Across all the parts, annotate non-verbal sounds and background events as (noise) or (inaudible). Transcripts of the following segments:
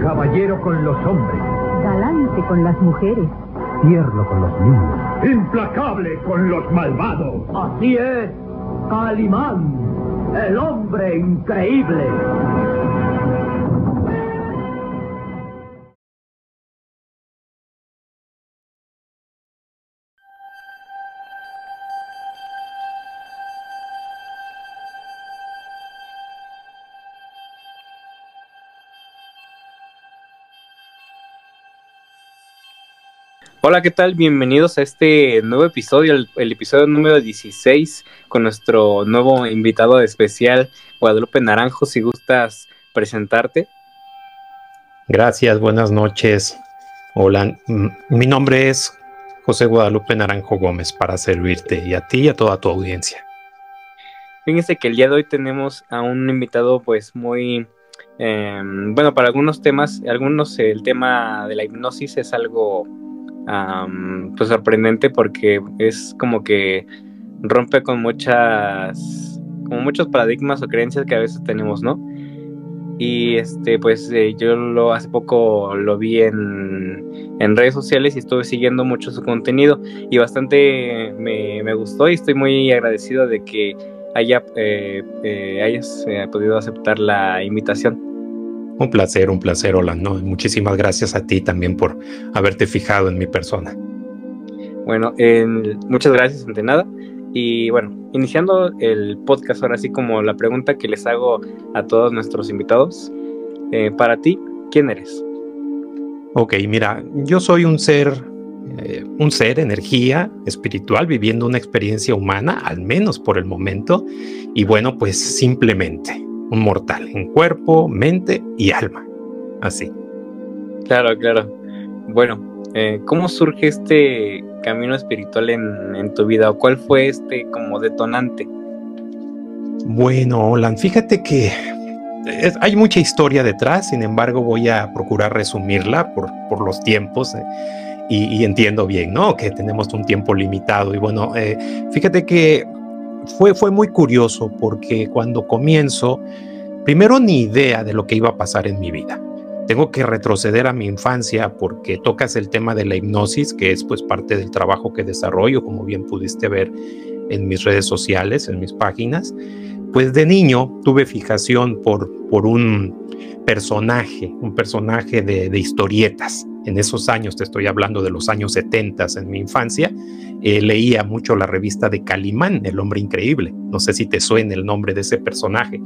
Caballero con los hombres. Galante con las mujeres. Tierno con los niños. Implacable con los malvados. Así es, Calimán, el hombre increíble. Hola, ¿qué tal? Bienvenidos a este nuevo episodio, el, episodio número 16, con nuestro nuevo invitado especial, Guadalupe Naranjo, si gustas presentarte. Gracias, buenas noches. Hola, mi nombre es José Guadalupe Naranjo Gómez para servirte y a ti y a toda tu audiencia. Fíjense que el día de hoy tenemos a un invitado pues muy, em, bueno, para algunos temas, algunos el tema de la hipnosis es algo pues sorprendente porque es como que rompe con muchas, como muchos paradigmas o creencias que a veces tenemos, ¿no? Y este, pues eh, yo lo hace poco lo vi en, en, redes sociales y estuve siguiendo mucho su contenido y bastante me, me gustó y estoy muy agradecido de que haya, eh, eh, hayas podido aceptar la invitación. Un placer, un placer, Hola, ¿no? Muchísimas gracias a ti también por haberte fijado en mi persona. Bueno, muchas gracias ante nada. Y bueno, iniciando el podcast ahora sí como la pregunta que les hago a todos nuestros invitados. Eh, para ti, ¿quién eres? Ok, mira, yo soy un ser, eh, un ser, energía espiritual, viviendo una experiencia humana, al menos por el momento. Y bueno, pues simplemente un mortal en cuerpo, mente y alma. Así. Claro, claro. Bueno, eh, ¿cómo surge este camino espiritual en, tu vida? ¿O cuál fue este como detonante? Bueno, Olan, fíjate que hay mucha historia detrás, sin embargo voy a procurar resumirla por, por los tiempos. Eh, y, entiendo bien, ¿no? Que tenemos un tiempo limitado. Y bueno, eh, fíjate que fue, fue muy curioso porque cuando comienzo, primero ni idea de lo que iba a pasar en mi vida. Tengo que retroceder a mi infancia porque tocas el tema de la hipnosis, que es pues parte del trabajo que desarrollo, como bien pudiste ver en mis redes sociales, en mis páginas. Pues de niño tuve fijación por, por un personaje, un personaje de, historietas en esos años, te estoy hablando de los años 70 en mi infancia, eh, leía mucho la revista de Calimán, El hombre increíble. No sé si te suena el nombre de ese personaje.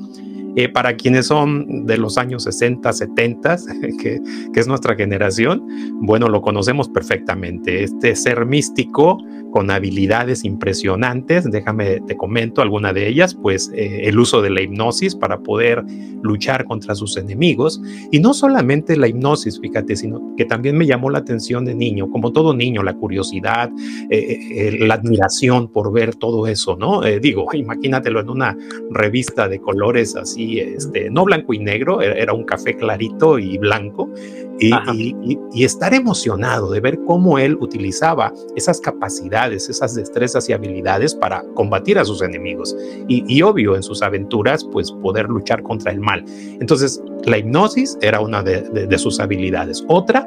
Eh, para quienes son de los años 60, 70, (laughs) que, que, es nuestra generación, bueno, lo conocemos perfectamente. Este ser místico con habilidades impresionantes, déjame te comento alguna de ellas, pues eh, el uso de la hipnosis para poder luchar contra sus enemigos. Y no solamente la hipnosis, fíjate, sino que también me llamó la atención de niño, como todo niño, la curiosidad, eh, la admiración por ver todo eso, ¿no? digo, (laughs) imagínatelo en una revista de colores así este, no blanco y negro, era un café clarito y blanco, y, estar emocionado de ver cómo él utilizaba esas capacidades, esas destrezas y habilidades para combatir a sus enemigos. Y, obvio, en sus aventuras, pues poder luchar contra el mal. Entonces, la hipnosis era una de, sus habilidades. Otra,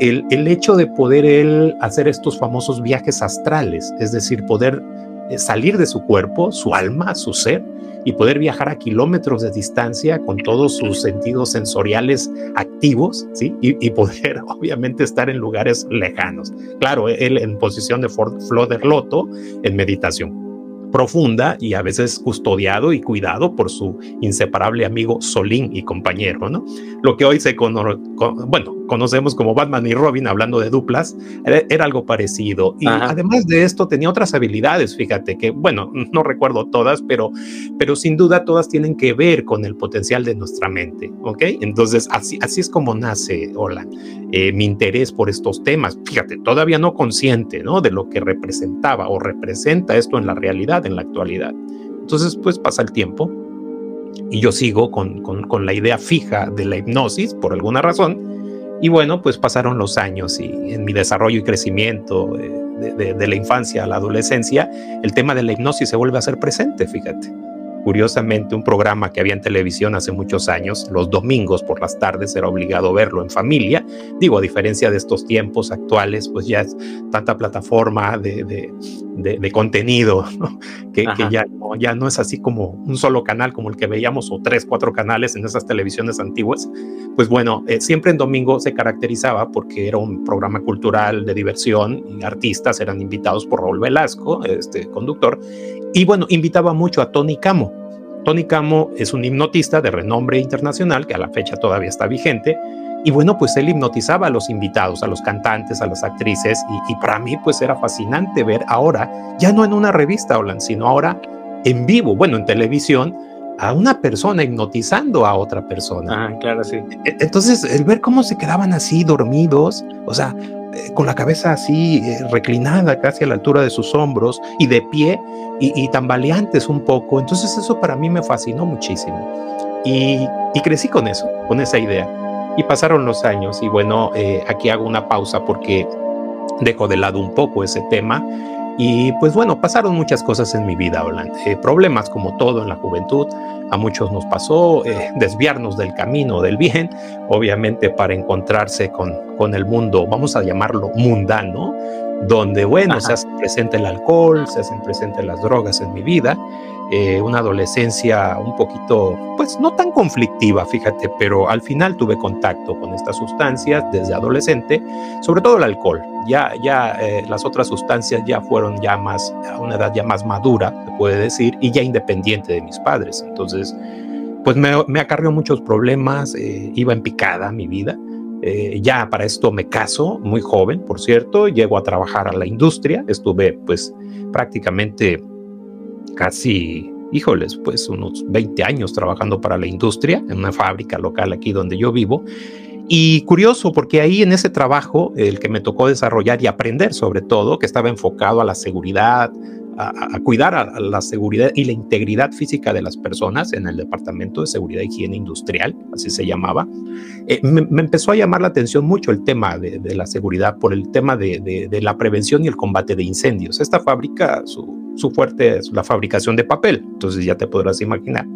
el, el hecho de poder él hacer estos famosos viajes astrales, es decir, poder eh, salir de su cuerpo, su alma, su ser, y poder viajar a kilómetros de distancia con todos sus sentidos sensoriales activos, ¿sí? Y, poder (laughs) obviamente estar en lugares lejanos. Claro, él en posición de floder loto en meditación profunda y a veces custodiado y cuidado por su inseparable amigo Solín y compañero, ¿no? Lo que hoy se bueno, conocemos como Batman y Robin, hablando de duplas, era, algo parecido. Y además de esto tenía otras habilidades, fíjate, que bueno, (laughs) no recuerdo todas, pero, pero sin duda todas tienen que ver con el potencial de nuestra mente, ¿ok? Entonces, así, así es como nace, hola, eh, mi interés por estos temas. Fíjate, todavía no consciente, ¿no? De lo que representaba o representa esto en la realidad en la actualidad. Entonces, pues pasa el tiempo y yo sigo con, con, la idea fija de la hipnosis por alguna razón. Y bueno, pues pasaron los años y en mi desarrollo y crecimiento eh, de, la infancia a la adolescencia, el tema de la hipnosis se vuelve a ser presente, fíjate. Curiosamente, un programa que había en televisión hace muchos años, los domingos por las tardes era obligado verlo en familia. Digo, a diferencia de estos tiempos actuales, pues ya es tanta plataforma de, de, contenido, ¿no? que, que, ya, no, ya no es así como un solo canal como el que veíamos o tres, cuatro canales en esas televisiones antiguas. Pues bueno, eh, siempre en domingo se caracterizaba porque era un programa cultural de diversión y artistas eran invitados por Raúl Velasco, este conductor, y bueno, invitaba mucho a Tony Camo. Tony Camo es un hipnotista de renombre internacional que a la fecha todavía está vigente. Y bueno, pues él hipnotizaba a los invitados, a los cantantes, a las actrices. Y, y para mí pues era fascinante ver ahora, ya no en una revista, Olan, sino ahora en vivo, bueno, en televisión, a una persona hipnotizando a otra persona. Ah, claro, sí. Entonces, el ver cómo se quedaban así dormidos, o sea, eh, con la cabeza así eh, reclinada casi a la altura de sus hombros y de pie y, y, tambaleantes un poco. Entonces eso para mí me fascinó muchísimo. Y, y crecí con eso, con esa idea. Y pasaron los años y bueno, eh, aquí hago una pausa porque dejo de lado un poco ese tema. Y pues bueno, pasaron muchas cosas en mi vida, Holanda. Eh, problemas como todo en la juventud. A muchos nos pasó eh, desviarnos del camino del bien, obviamente para encontrarse con, con el mundo, vamos a llamarlo mundano, donde, bueno, Ajá. se hace presente el alcohol, se hacen presente las drogas en mi vida, eh, una adolescencia un poquito, pues no tan conflictiva, fíjate, pero al final tuve contacto con estas sustancias desde adolescente, sobre todo el alcohol. Ya, ya eh, las otras sustancias ya fueron ya más, a una edad ya más madura, se puede decir, y ya independiente de mis padres. Entonces, pues me, me acarrió muchos problemas, eh, iba en picada mi vida. Ya para esto me caso, muy joven, por cierto, llego a trabajar a la industria, estuve pues prácticamente casi, híjoles, pues unos 20 años trabajando para la industria en una fábrica local aquí donde yo vivo. Y curioso, porque ahí en ese trabajo, el que me tocó desarrollar y aprender sobre todo, que estaba enfocado a la seguridad, a, cuidar a, la seguridad y la integridad física de las personas en el Departamento de Seguridad e Higiene Industrial, así se llamaba, eh, me, empezó a llamar la atención mucho el tema de, la seguridad por el tema de, de, la prevención y el combate de incendios. Esta fábrica, su, su fuerte es la fabricación de papel, entonces ya te podrás imaginar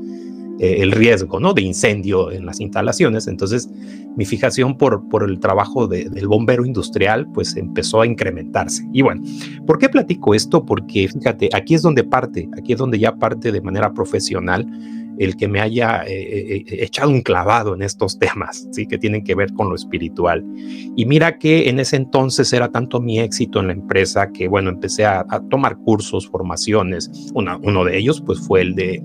eh, el riesgo ¿no? de incendio en las instalaciones. Entonces, mi fijación por, por el trabajo de, del bombero industrial pues empezó a incrementarse. Y bueno, ¿por qué platico esto? Porque fíjate, aquí es donde parte, aquí es donde ya parte de manera profesional el que me haya eh, eh, echado un clavado en estos (laughs) temas, ¿sí? que tienen que ver con lo espiritual. Y mira que en ese entonces era tanto mi éxito en la empresa que, bueno, empecé a, tomar cursos, formaciones. Uno de ellos, pues, fue el de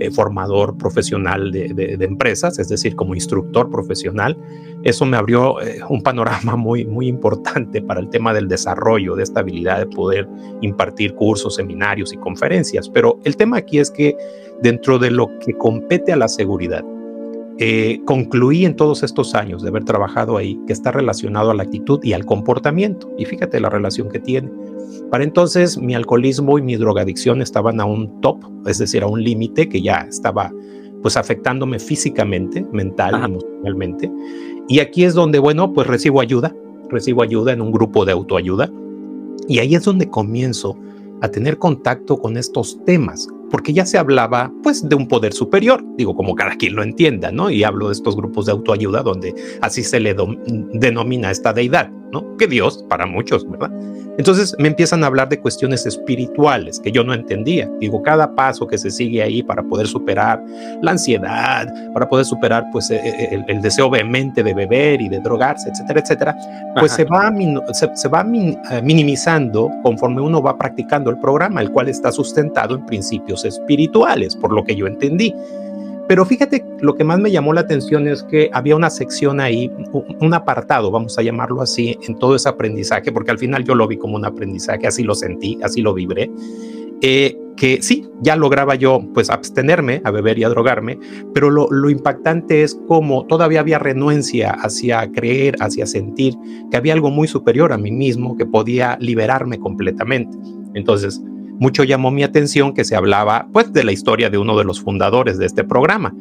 eh, formador profesional de, empresas, es decir, como instructor profesional. Eso me abrió eh, un panorama (laughs) muy, muy importante para el tema del desarrollo, de esta habilidad de poder impartir cursos, seminarios y conferencias. Pero el tema aquí es que dentro de lo que compete a la seguridad, eh, concluí en todos estos años de haber trabajado ahí que está relacionado a la actitud y al comportamiento. Y fíjate la relación que tiene. Para entonces mi alcoholismo y mi drogadicción estaban a un top, es decir, a un límite que ya estaba pues afectándome físicamente, mental, Ajá. emocionalmente. Y aquí es donde, bueno, pues recibo ayuda, recibo ayuda en un grupo de autoayuda. Y ahí es donde comienzo a tener contacto con estos temas, porque ya se hablaba pues de un poder superior, digo como cada quien lo entienda, ¿no? Y hablo de estos grupos de autoayuda donde así se le denomina esta deidad, ¿no? Que Dios para muchos, ¿verdad? Entonces me empiezan a hablar de cuestiones espirituales que yo no entendía. Digo, cada paso que se sigue ahí para poder superar la ansiedad, para poder superar pues el, el, el deseo vehemente de beber y de drogarse, etcétera, etcétera, pues se va, se, se va min, uh, minimizando conforme uno va practicando el programa, el cual está sustentado en principios espirituales, por lo que yo entendí. Pero fíjate, lo que más me llamó la atención es que había una sección ahí, un apartado, vamos a llamarlo así, en todo ese aprendizaje, porque al final yo lo vi como un aprendizaje, así lo sentí, así lo vibré, eh, que sí, ya lograba yo pues abstenerme a beber y a drogarme, pero lo, impactante es como todavía había renuencia hacia creer, hacia sentir que había algo muy superior a mí mismo que podía liberarme completamente. Entonces, mucho llamó mi atención que se hablaba pues de la historia de uno de los fundadores de este programa,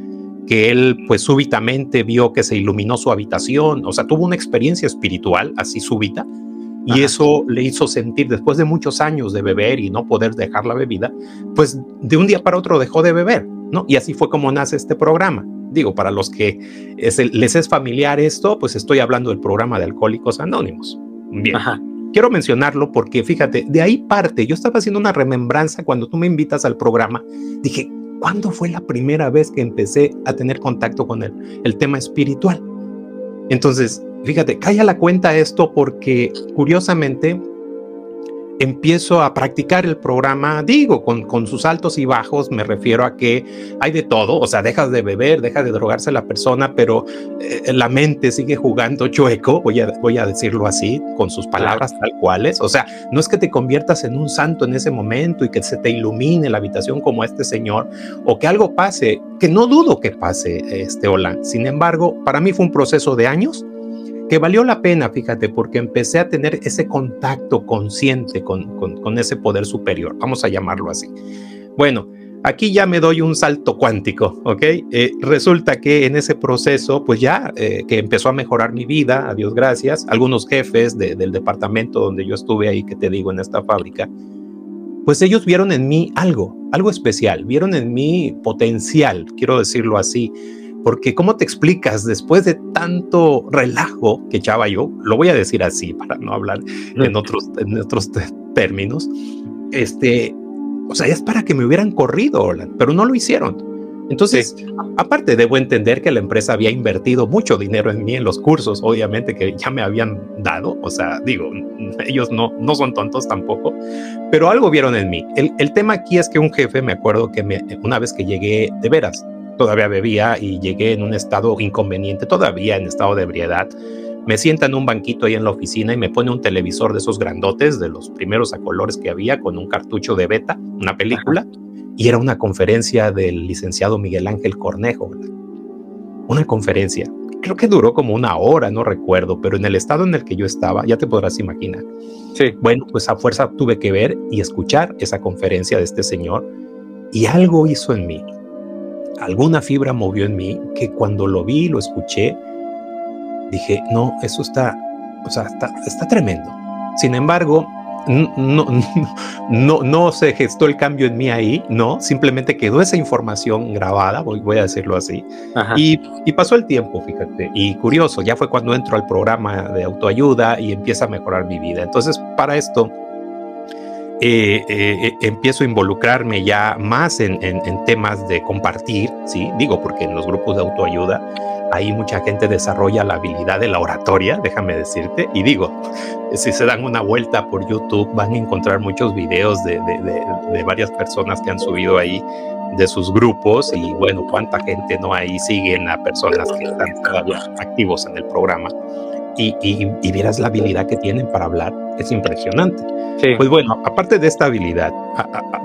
que él pues súbitamente vio que se iluminó su habitación, o sea, tuvo una experiencia espiritual así súbita y eso le hizo sentir, después de muchos años de beber y no poder dejar la bebida, pues de un día para otro dejó de beber, ¿no? Y así fue como nace este programa. Digo, para los que les es familiar esto, pues estoy hablando del programa de Alcohólicos Anónimos. Bien. Quiero mencionarlo porque fíjate, de ahí parte, yo estaba haciendo una remembranza cuando tú me invitas al programa, dije, ¿cuándo fue la primera vez que empecé a tener contacto con el, el tema espiritual? Entonces, fíjate, calla la cuenta esto porque curiosamente empiezo a practicar el programa, digo, con, con, sus altos y bajos, me refiero a que hay de todo, o sea, dejas de beber, deja de drogarse la persona, pero eh, la mente sigue jugando chueco, voy a, voy a decirlo así, con sus palabras tal cuales, o sea, no es que te conviertas en un santo en ese momento y que se te ilumine la habitación como este señor, o que algo pase, que no dudo que pase, este Olan, sin embargo, para mí fue un proceso de años, que valió la pena, fíjate, porque empecé a tener ese contacto consciente con, con, ese poder superior, vamos a llamarlo así. Bueno, aquí ya me doy un salto cuántico, ¿ok? Eh, resulta que en ese proceso, pues ya eh, que empezó a mejorar mi vida, a Dios gracias, algunos jefes del departamento donde yo estuve ahí, que te digo, en esta fábrica, pues ellos vieron en mí algo, algo especial, vieron en mí potencial, quiero decirlo así porque ¿cómo te explicas después de tanto relajo que echaba yo? Lo voy a decir así (laughs) para no hablar en otros, en otros términos. Este, o sea, es para que me hubieran corrido, pero no lo hicieron. Entonces, aparte debo entender que la empresa había invertido mucho dinero en mí en los cursos, obviamente que ya me habían dado, o sea, digo, (laughs) ellos no, no son tontos tampoco, pero algo vieron en mí. El, el tema aquí es que un jefe, me acuerdo que me, una vez que llegué, de veras, todavía bebía y llegué en un estado inconveniente, todavía en estado de ebriedad. Me sienta en un banquito ahí en la oficina y me pone un televisor de esos grandotes, de los primeros a colores que había, con un cartucho de beta, una película, y era una conferencia del licenciado Miguel Ángel Cornejo. Una conferencia. Creo que duró como una hora, no recuerdo, pero en el estado en el que yo estaba, ya te podrás imaginar. Sí. Bueno, pues a fuerza tuve que ver y escuchar esa conferencia de este señor y algo hizo en mí alguna fibra movió en mí que cuando lo vi, lo escuché, dije, no, eso está, o sea, está, tremendo. Sin embargo, no, (laughs) no, no, se gestó el cambio en mí ahí, no, simplemente quedó esa información grabada, voy, voy a decirlo así, y, y, pasó el tiempo, fíjate, y curioso, ya fue cuando entro al programa de autoayuda y empieza a mejorar mi vida. Entonces, para esto, eh, eh, empiezo a involucrarme ya más en, temas de compartir, ¿sí? Digo, porque en los grupos de autoayuda ahí mucha gente desarrolla la habilidad de la oratoria, déjame decirte, y digo, si se dan una vuelta por YouTube van a encontrar muchos videos de, de varias personas que han subido ahí de sus grupos y bueno, cuánta gente no ahí siguen a personas que están todavía activos en el programa y, y, vieras la habilidad que tienen para hablar, es impresionante. Pues bueno, aparte de esta habilidad,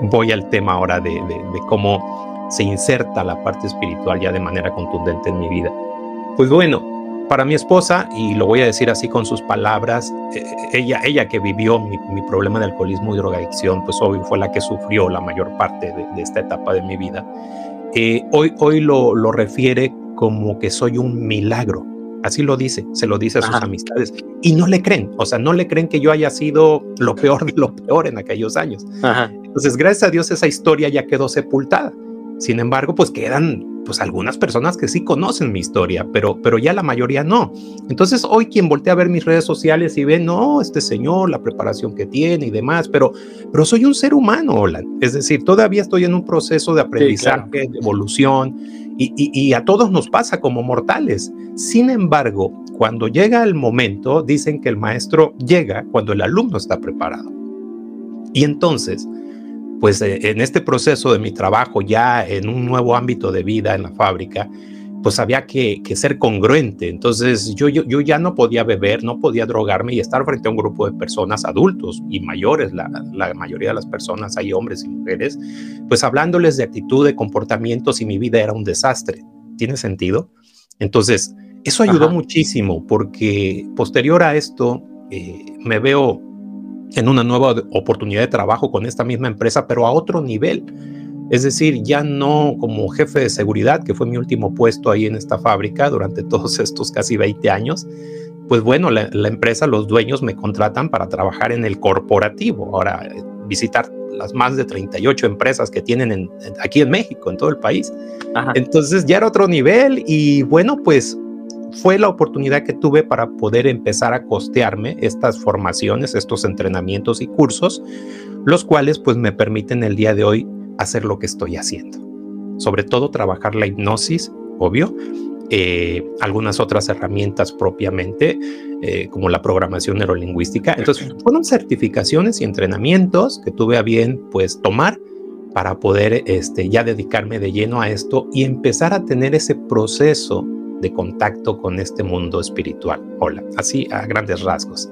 voy al tema ahora de, de, cómo se inserta la parte espiritual ya de manera contundente en mi vida. Pues bueno, para mi esposa, y lo voy a decir así con sus palabras, eh, ella, ella que vivió mi, mi, problema de alcoholismo y drogadicción, pues obvio fue la que sufrió la mayor parte de, de esta etapa de mi vida. Eh, hoy hoy lo, lo refiere como que soy un milagro Así lo dice, se lo dice a sus amistades. Y no le creen, o sea, no le creen que yo haya sido lo peor de lo peor en aquellos años. Entonces, gracias a Dios esa historia ya quedó sepultada. Sin embargo, pues quedan pues algunas personas que sí conocen mi historia, pero, pero ya la mayoría no. Entonces hoy quien voltea a ver mis redes sociales y ve, no, este señor, la preparación que tiene y demás, pero, pero soy un ser humano, hola. Es decir, todavía estoy en un proceso de aprendizaje, de evolución, y, a todos nos pasa como mortales. Sin embargo, cuando llega el momento, dicen que el maestro llega cuando el alumno está preparado. Y entonces, pues eh, en este proceso de mi trabajo ya en un nuevo ámbito de vida en la fábrica, pues había que, ser congruente. Entonces yo, yo, yo, ya no podía beber, no podía drogarme y estar frente a un grupo de personas adultos y mayores, la, la mayoría de las personas, hay hombres y mujeres, pues hablándoles de actitud, de comportamientos y mi vida era un desastre. ¿Tiene sentido? Entonces, eso ayudó muchísimo porque posterior a esto eh, me veo en una nueva oportunidad de trabajo con esta misma empresa, pero a otro nivel es decir, ya no como jefe de seguridad, que fue mi último puesto ahí en esta fábrica durante (laughs) todos estos casi 20 años, pues bueno, la, la, empresa, los dueños me contratan para trabajar en el corporativo. Ahora, visitar las más de 38 empresas que tienen en, aquí en México, en todo el país. Ajá. Entonces ya era otro nivel y bueno, pues fue la oportunidad que tuve para poder empezar a costearme estas formaciones, estos entrenamientos y cursos, los cuales pues me permiten el día de hoy hacer lo que estoy haciendo. Sobre todo trabajar la hipnosis, obvio, eh, algunas otras herramientas propiamente, eh, como la programación neurolingüística. Entonces, fueron certificaciones y entrenamientos que tuve a bien pues tomar para poder este, ya dedicarme de lleno a esto y empezar a tener ese proceso de contacto con este mundo espiritual. Hola, así a grandes rasgos.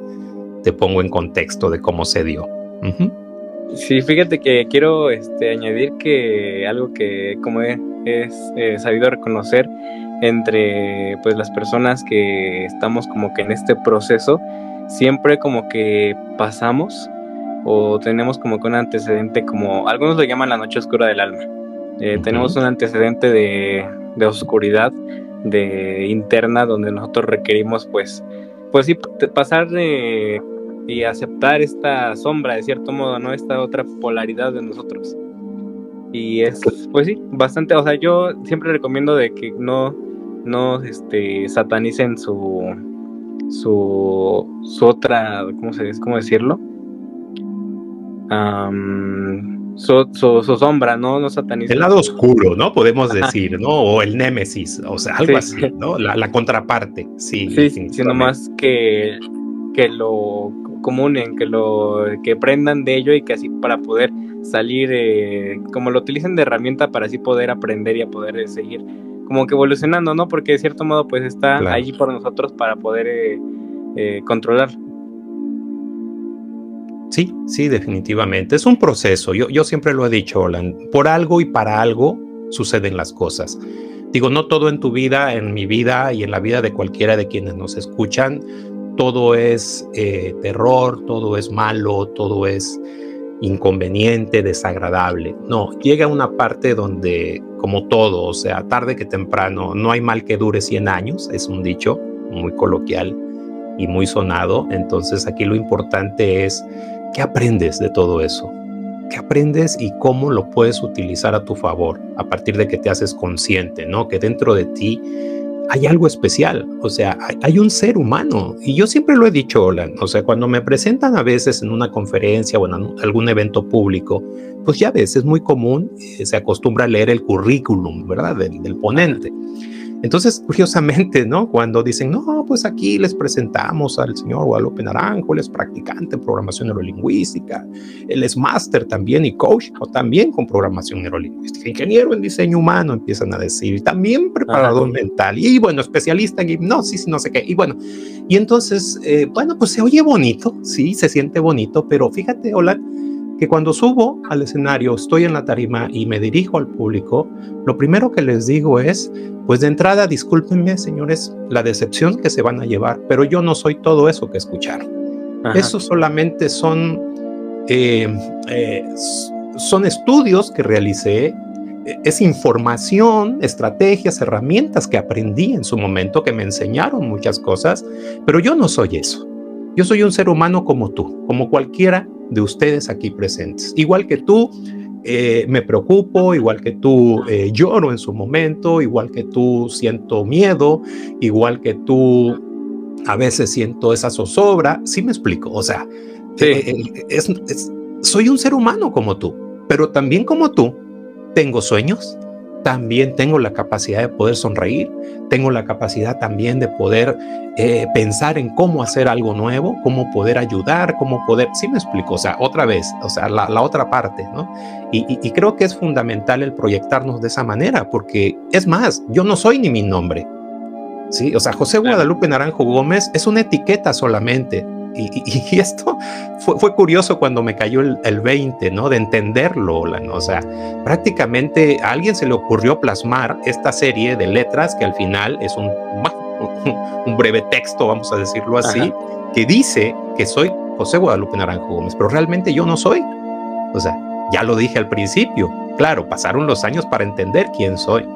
Te pongo en contexto de cómo se dio. Uh -huh. Sí, fíjate que quiero este, añadir que algo que como he, es eh, sabido reconocer entre pues las personas que estamos como que en este proceso, siempre como que pasamos o tenemos como que un antecedente como, algunos lo llaman la noche oscura del alma. Eh, uh -huh. Tenemos un antecedente de, de oscuridad, de interna, donde nosotros requerimos pues, pues sí, pasar de y aceptar esta sombra de cierto modo, ¿no? Esta otra polaridad de nosotros. Y es, pues sí, bastante, o sea, yo siempre recomiendo de que no, no, este, satanicen su, su, su otra, ¿cómo se cómo decirlo? Um, su, su, su, sombra, ¿no? No satanicen. El lado oscuro, ¿no? Podemos decir, ¿no? O el némesis, o sea, algo sí. así, ¿no? La, la, contraparte, sí. Sí, sino más que, que lo comunen, que lo que aprendan de ello y que así para poder salir, eh, como lo utilicen de herramienta para así poder aprender y a poder eh, seguir como que evolucionando, ¿no? Porque de cierto modo pues está claro. allí por nosotros para poder eh, eh, controlar. Sí, sí, definitivamente. Es un proceso. Yo, yo siempre lo he dicho, Olan, por algo y para algo suceden las cosas. Digo, no todo en tu vida, en mi vida y en la vida de cualquiera de quienes nos escuchan, todo es eh, terror, todo es malo, todo es inconveniente, desagradable. No, llega una parte donde, como todo, o sea, tarde que temprano, no hay mal que dure 100 años, es un dicho muy coloquial y muy sonado. Entonces aquí lo importante es qué aprendes de todo eso, qué aprendes y cómo lo puedes utilizar a tu favor a partir de que te haces consciente, ¿no? Que dentro de ti hay algo especial, o sea, hay, un ser humano. Y yo siempre lo he dicho, Olan, o sea, cuando me presentan a veces en una conferencia o en algún evento público, pues ya ves, es muy común, eh, se acostumbra a leer el currículum, ¿verdad? Del ponente. Entonces, curiosamente, ¿no? Cuando dicen, no, pues aquí les presentamos al señor Guadalupe Naranjo, él es practicante en programación neurolingüística, él es máster también y coach, o también con programación neurolingüística, ingeniero en diseño humano, empiezan a decir, también preparador Ajá. mental, y bueno, especialista en hipnosis y no sé qué, y bueno, y entonces, eh, bueno, pues se oye bonito, sí, se siente bonito, pero fíjate, hola, que cuando subo al escenario, estoy en la tarima y me dirijo al público, lo primero que les digo es, pues de entrada, discúlpenme, señores, la decepción que se van a llevar, pero yo no soy todo eso que escucharon. Ajá. Eso solamente son, eh, eh, son estudios que realicé, es información, estrategias, herramientas que aprendí en su momento, que me enseñaron muchas cosas, pero yo no soy eso. Yo soy un ser humano como tú, como cualquiera de ustedes aquí presentes. Igual que tú, eh, me preocupo, igual que tú eh, lloro en su momento, igual que tú siento miedo, igual que tú a veces siento esa zozobra. Sí me explico, o sea, sí. eh, es, es, soy un ser humano como tú, pero también como tú, tengo sueños, también tengo la capacidad de poder sonreír, tengo la capacidad también de poder eh, pensar en cómo hacer algo nuevo, cómo poder ayudar, cómo poder, sí me explico, o sea, otra vez, o sea, la, la otra parte, ¿no? Y, y, y, creo que es fundamental el proyectarnos de esa manera, porque es más, yo no soy ni mi nombre, ¿sí? O sea, José Guadalupe Naranjo Gómez es una etiqueta solamente, y, y, y, esto fue, fue, curioso cuando me cayó el, el 20, ¿no? De entenderlo, ¿no? O sea, prácticamente a alguien se le ocurrió plasmar esta serie de letras que al final es un, (laughs) un breve texto, vamos a decirlo así, Ajá. que dice que soy José Guadalupe Naranjo Gómez, pero realmente yo no soy. O sea, ya lo dije al principio, claro, pasaron los años para entender quién soy.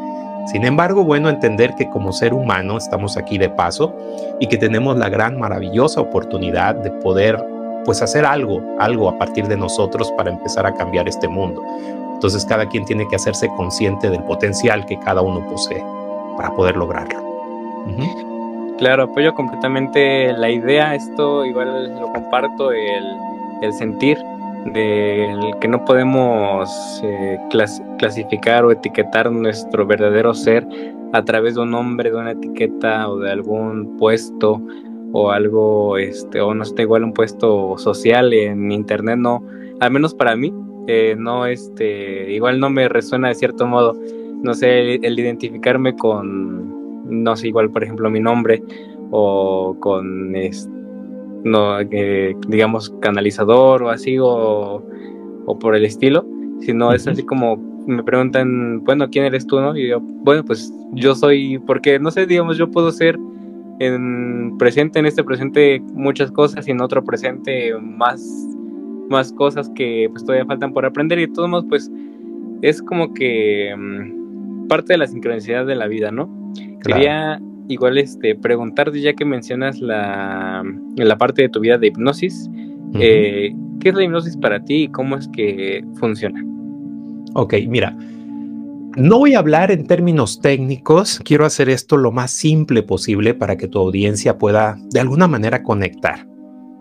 Sin embargo, bueno, entender que como ser humano estamos aquí de paso y que tenemos la gran maravillosa oportunidad de poder pues hacer algo, algo a partir de nosotros para empezar a cambiar este mundo. Entonces cada quien tiene que hacerse consciente del potencial que cada uno posee para poder lograrlo. Claro, apoyo completamente la idea, esto igual lo comparto, el, el sentir de que no podemos eh, clasificar o etiquetar nuestro verdadero ser a través de un nombre, de una etiqueta o de algún puesto o algo, este, o no está igual un puesto social en internet, no, al menos para mí, eh, no, este, igual no me resuena de cierto modo, no sé, el, identificarme con, no sé, igual por ejemplo mi nombre o con, este, no, eh, digamos, canalizador o así, o, o por el estilo, sino es así como me preguntan, bueno, ¿quién eres tú, no? Y yo, bueno, pues yo soy, porque no sé, digamos, yo puedo ser en presente, en este presente, muchas cosas y en otro presente más, más cosas que pues todavía faltan por aprender y de todos modos, pues es como que mm, parte de la sincronicidad de la vida, ¿no? Igual este, preguntarte, ya que mencionas la, la parte de tu vida de hipnosis, eh, ¿qué es la hipnosis para ti y cómo es que funciona? Ok, mira, no voy a hablar en términos técnicos, quiero hacer esto lo más simple posible para que tu audiencia pueda de alguna manera conectar.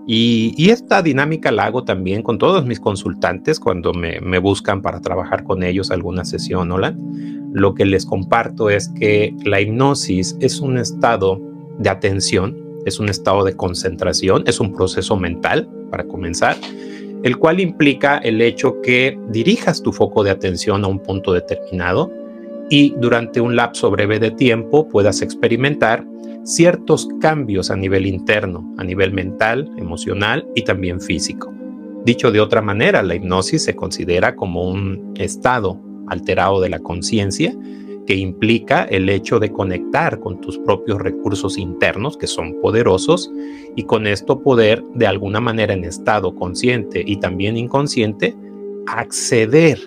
Y, esta dinámica la hago también con todos mis consultantes cuando me, me buscan para trabajar con ellos alguna sesión, ¿hola? lo que les comparto es que la hipnosis es un estado de atención, es un estado de concentración, es un proceso mental, para comenzar, el cual implica el hecho que dirijas tu foco de atención a un punto determinado y durante un lapso breve de tiempo puedas experimentar ciertos cambios a nivel interno, a nivel mental, emocional y también físico. Dicho de otra manera, la hipnosis se considera como un estado alterado de la conciencia, que implica el hecho de conectar con tus propios recursos internos, que son poderosos, y con esto poder, de alguna manera en estado consciente y también inconsciente, acceder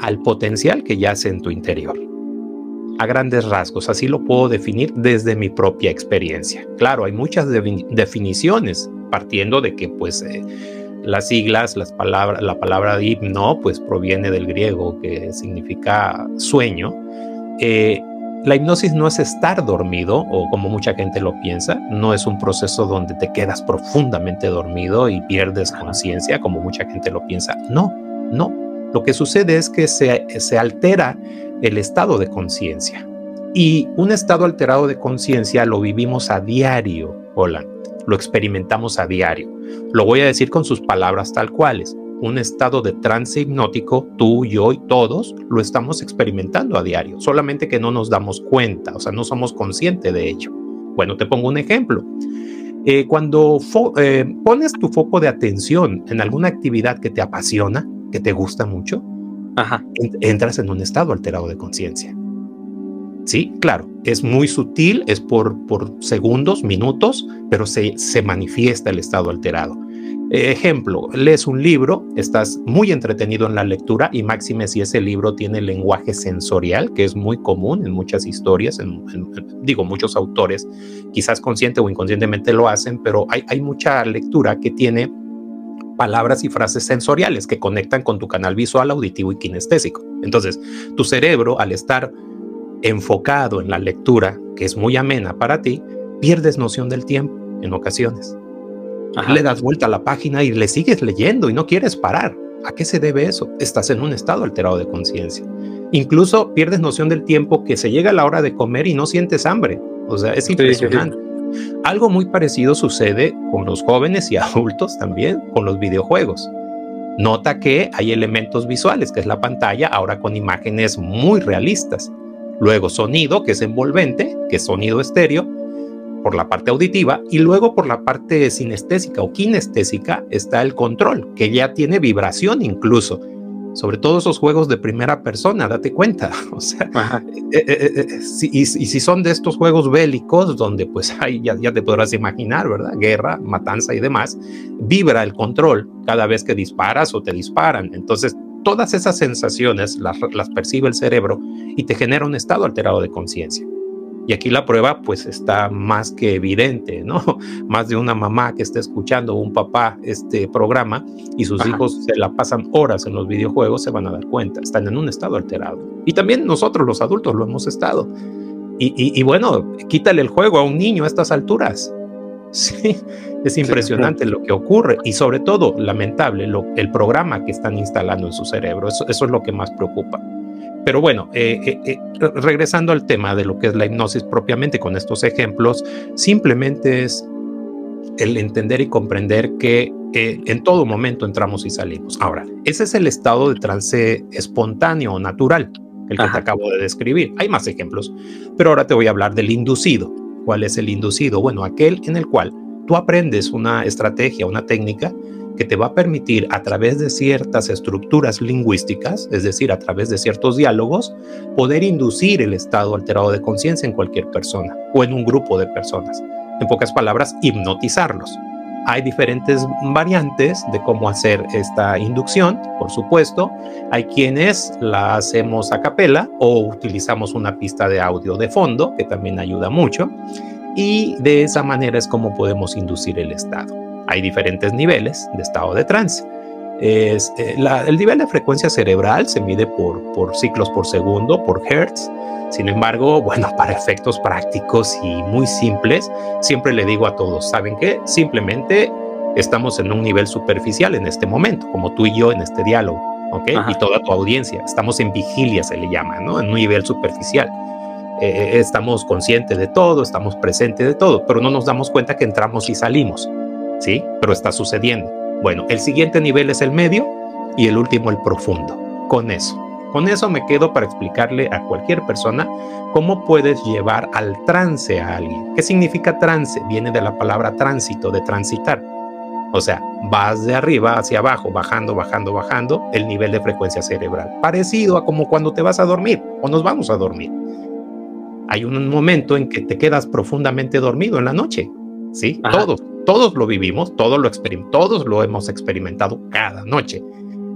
al potencial que yace en tu interior. A grandes rasgos, así lo puedo definir desde mi propia experiencia. Claro, hay muchas definiciones, partiendo de que pues... Eh, las siglas, las palabras, la palabra hipno, pues proviene del griego que significa sueño. Eh, la hipnosis no es estar dormido, o como mucha gente lo piensa, no es un proceso donde te quedas profundamente dormido y pierdes conciencia, como mucha gente lo piensa. No, no. Lo que sucede es que se, se altera el estado de conciencia. Y un estado alterado de conciencia lo vivimos a diario, Hola lo experimentamos a diario. Lo voy a decir con sus palabras tal cuales. Un estado de trance hipnótico, tú, yo y todos lo estamos experimentando a diario, solamente que no nos damos cuenta, o sea, no somos conscientes de ello. Bueno, te pongo un ejemplo. Eh, cuando eh, pones tu foco de atención en alguna actividad que te apasiona, que te gusta mucho, entras en un estado alterado de conciencia. Sí, claro, es muy sutil, es por, por segundos, minutos, pero se, se manifiesta el estado alterado. Ejemplo, lees un libro, estás muy entretenido en la lectura y máxime si ese libro tiene lenguaje sensorial, que es muy común en muchas historias, digo, muchos autores, quizás consciente o inconscientemente lo hacen, pero hay, hay mucha lectura que tiene palabras y frases sensoriales que conectan con tu canal visual, auditivo y kinestésico. Entonces, tu cerebro, al estar enfocado en la lectura, que es muy amena para ti, pierdes noción del tiempo en ocasiones. Le das vuelta a la página y le sigues leyendo y no quieres parar. ¿A qué se debe eso? Estás en un estado alterado de conciencia. Incluso pierdes noción del tiempo que se llega a la hora de comer y no sientes hambre. O sea, es impresionante. Algo muy parecido sucede con los jóvenes y (laughs) adultos también, con los videojuegos. Nota que hay elementos visuales, que es la pantalla, ahora con imágenes muy realistas. Luego sonido, que es envolvente, que es sonido estéreo, por la parte auditiva, y luego por la parte sinestésica o kinestésica está el control, que ya tiene vibración incluso. Sobre todo esos juegos de primera persona, date cuenta. (laughs) O sea, eh, eh, eh, y, si son de estos juegos bélicos, donde pues (laughs) hay, ya, ya te podrás imaginar, ¿verdad? Guerra, matanza y demás, vibra el control cada vez que disparas o te disparan. Entonces todas esas sensaciones las, las percibe el cerebro y te genera un estado alterado de conciencia. Y aquí la prueba pues está más que evidente, ¿no? (laughs) Más de una mamá que está escuchando, un papá, este programa y sus hijos se la pasan horas en los videojuegos, se van a dar cuenta, están en un estado alterado. Y también nosotros los adultos lo hemos estado. Y, y, bueno, quítale el juego a un niño a estas alturas. (laughs) Sí, es impresionante lo que ocurre y sobre todo, lamentable, lo, el programa que están instalando en su cerebro. Eso, eso es lo que más preocupa. Pero bueno, eh, eh, eh, regresando al tema de lo que es la hipnosis propiamente con estos ejemplos, simplemente es el entender y comprender que en todo momento entramos y salimos. Ahora, ese es el estado de trance espontáneo o natural, el que te acabo de describir. Hay más ejemplos, pero ahora te voy a hablar del inducido. ¿Cuál es el inducido? Bueno, aquel en el cual tú aprendes una estrategia, una técnica que te va a permitir a través de ciertas estructuras lingüísticas, es decir, a través de ciertos diálogos, poder inducir el estado alterado de conciencia en cualquier persona o en un grupo de personas. En pocas palabras, hipnotizarlos. Hay diferentes variantes de cómo hacer esta inducción, por supuesto. Hay quienes la hacemos a capela o utilizamos una pista de audio de fondo, que también ayuda mucho. Y de esa manera es como podemos inducir el estado. Hay diferentes niveles de estado de trance. Es, eh, el nivel de frecuencia cerebral se mide por, por ciclos por segundo, por hertz. Sin embargo, (laughs) bueno, para efectos prácticos y muy simples, siempre le digo a todos, ¿saben qué? Simplemente estamos en un nivel superficial en este momento, como tú y yo en este diálogo, ¿ok? Y toda tu audiencia. Estamos en vigilia, se le llama, ¿no? En un nivel superficial. Eh, eh, estamos conscientes de todo, estamos presentes de todo, pero no nos damos cuenta que entramos y salimos. ¿Sí? Pero está sucediendo. Bueno, el siguiente nivel es el medio y el último el profundo. Con eso. Con eso me quedo para explicarle a cualquier persona cómo puedes llevar al trance a alguien. ¿Qué significa trance? Viene de la palabra tránsito, de transitar. O sea, vas de arriba hacia abajo, bajando, bajando, bajando el nivel de frecuencia cerebral. Parecido a como cuando te vas a dormir o nos vamos a dormir. Hay un momento en que te quedas profundamente dormido en la noche. ¿Sí? Todos todos lo vivimos, todos lo, todos lo hemos experimentado cada noche,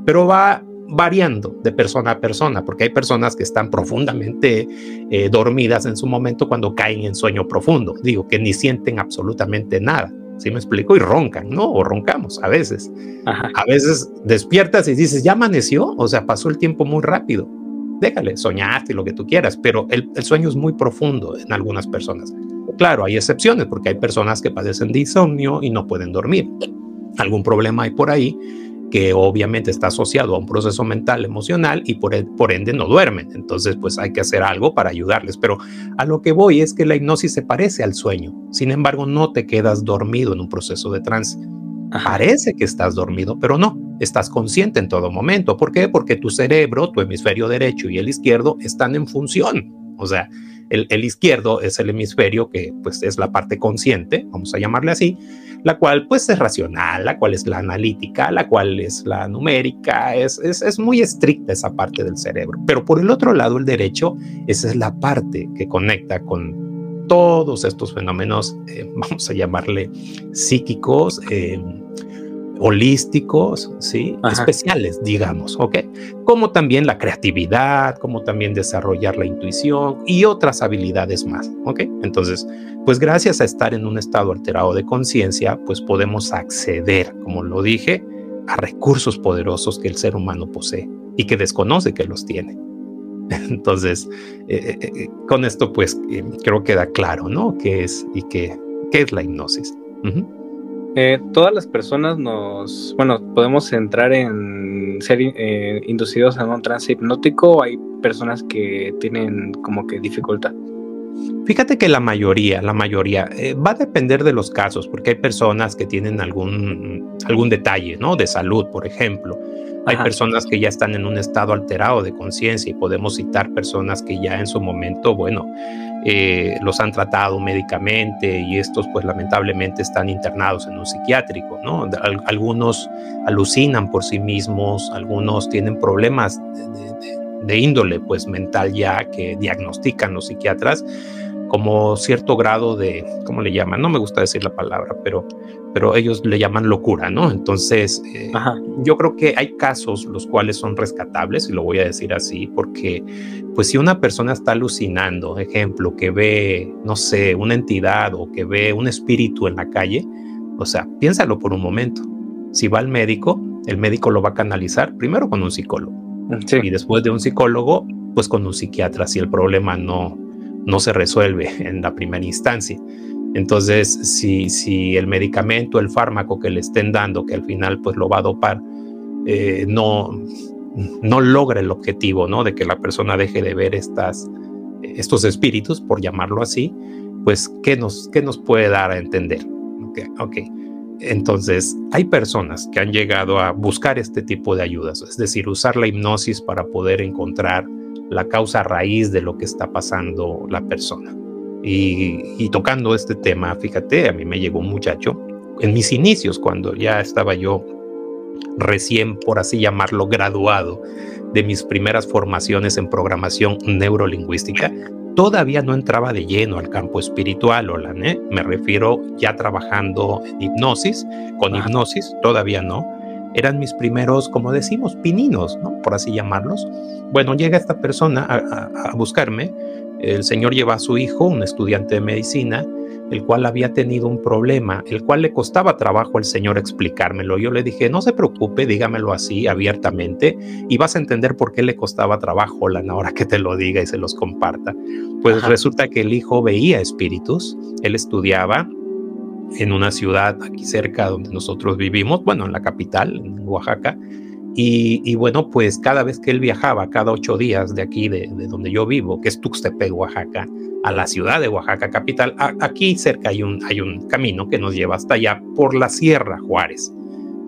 pero va variando de persona a persona, porque hay personas que están profundamente eh, dormidas en su momento cuando caen en sueño profundo, digo, que ni sienten absolutamente nada. ¿Sí me explico? Y roncan, ¿no? O roncamos a veces. A veces despiertas y dices, ya amaneció, o sea, pasó el tiempo muy rápido. Déjale, soñaste lo que tú quieras, pero el sueño es muy profundo en algunas personas. Claro, hay excepciones porque hay personas que padecen de insomnio y no pueden dormir. Algún problema hay por ahí que obviamente está asociado a un proceso mental, emocional y por, por, ende no duermen. Entonces, pues hay que hacer algo para ayudarles. Pero a lo que voy es que la hipnosis se parece al sueño. Sin embargo, no te quedas dormido en un proceso de trance. Parece que estás dormido, pero no, estás consciente en todo momento. ¿Por qué? Porque tu cerebro, tu hemisferio derecho y el izquierdo están en función. O sea, el, izquierdo es el hemisferio que pues es la parte consciente, vamos a llamarle así, la cual pues es racional, la cual es la analítica, la cual es la numérica, es, es, muy estricta esa parte del cerebro. Pero por el otro lado, el derecho, esa es la parte que conecta con todos estos fenómenos, eh, vamos a llamarle psíquicos, eh, holísticos, ¿sí? Especiales, digamos, ¿ok? Como también la creatividad, como también desarrollar la intuición y otras habilidades más, ¿ok? Entonces, pues gracias a estar en un estado alterado de conciencia, pues podemos acceder, como lo dije, a recursos poderosos que el ser humano posee y que desconoce que los tiene. (laughs) Entonces, eh, eh, eh, con esto, pues creo que queda claro, ¿no? ¿Qué es y qué, qué es la hipnosis? Eh, todas las personas nos, bueno, podemos entrar en ser eh, inducidos en un trance hipnótico o hay personas que tienen como que dificultad. Fíjate que la mayoría, la mayoría, eh, va a depender de los casos, porque hay personas que tienen algún, algún detalle, ¿no? De salud, por ejemplo. Hay personas que ya están en un estado alterado de conciencia y podemos citar personas que ya en su momento, bueno, eh, los han tratado médicamente y estos pues lamentablemente están internados en un psiquiátrico, ¿no? algunos alucinan por sí mismos, algunos tienen problemas de, índole pues mental ya que diagnostican los psiquiatras, como cierto grado de, ¿cómo le llaman? No me gusta decir la palabra, pero, pero ellos le llaman locura, ¿no? Entonces, eh, yo creo que hay casos los cuales son rescatables, y lo voy a decir así, porque pues si una persona está alucinando, ejemplo, que ve, no sé, una entidad o que ve un espíritu en la calle, o sea, piénsalo por un momento. Si va al médico, el médico lo va a canalizar primero con un psicólogo. Y después de un psicólogo, pues con un psiquiatra si el problema no, no se resuelve (laughs) en la primera instancia. Entonces, si, si el medicamento, el fármaco que le estén dando, que al final pues lo va a dopar, eh, no, no logra el objetivo, ¿no? De que la persona deje de ver estas, estos espíritus, por llamarlo así, pues, ¿qué nos, qué nos puede dar a entender? Ok, Entonces, hay personas que han llegado a buscar este tipo de ayudas, es decir, usar la hipnosis para poder encontrar la causa raíz de lo que está pasando la persona. Y, tocando este tema, fíjate, a mí me llegó un muchacho en mis inicios, cuando ya estaba yo recién, por así llamarlo, graduado de mis primeras formaciones en programación neurolingüística, todavía no entraba de lleno al campo espiritual, Olan, ¿eh? me refiero ya trabajando en hipnosis, con hipnosis, todavía no, eran mis primeros, como decimos, pininos, ¿no? Por así llamarlos. Bueno, llega esta persona a, buscarme. El señor lleva a su hijo, un estudiante de medicina, el cual había tenido un problema, el cual le costaba trabajo al señor explicármelo. Yo le dije, no se preocupe, dígamelo así abiertamente y vas a entender por qué le costaba trabajo la hora que te lo diga y se los comparta. Pues resulta que el hijo veía espíritus, él estudiaba, en una ciudad aquí cerca donde nosotros vivimos, bueno, en la capital, en Oaxaca. Y, bueno, pues cada vez que él viajaba, cada ocho días de aquí, de, donde yo vivo, que es Tuxtepec, Oaxaca, a la ciudad de Oaxaca capital, aquí cerca hay un, hay un camino que nos lleva hasta allá por la Sierra Juárez.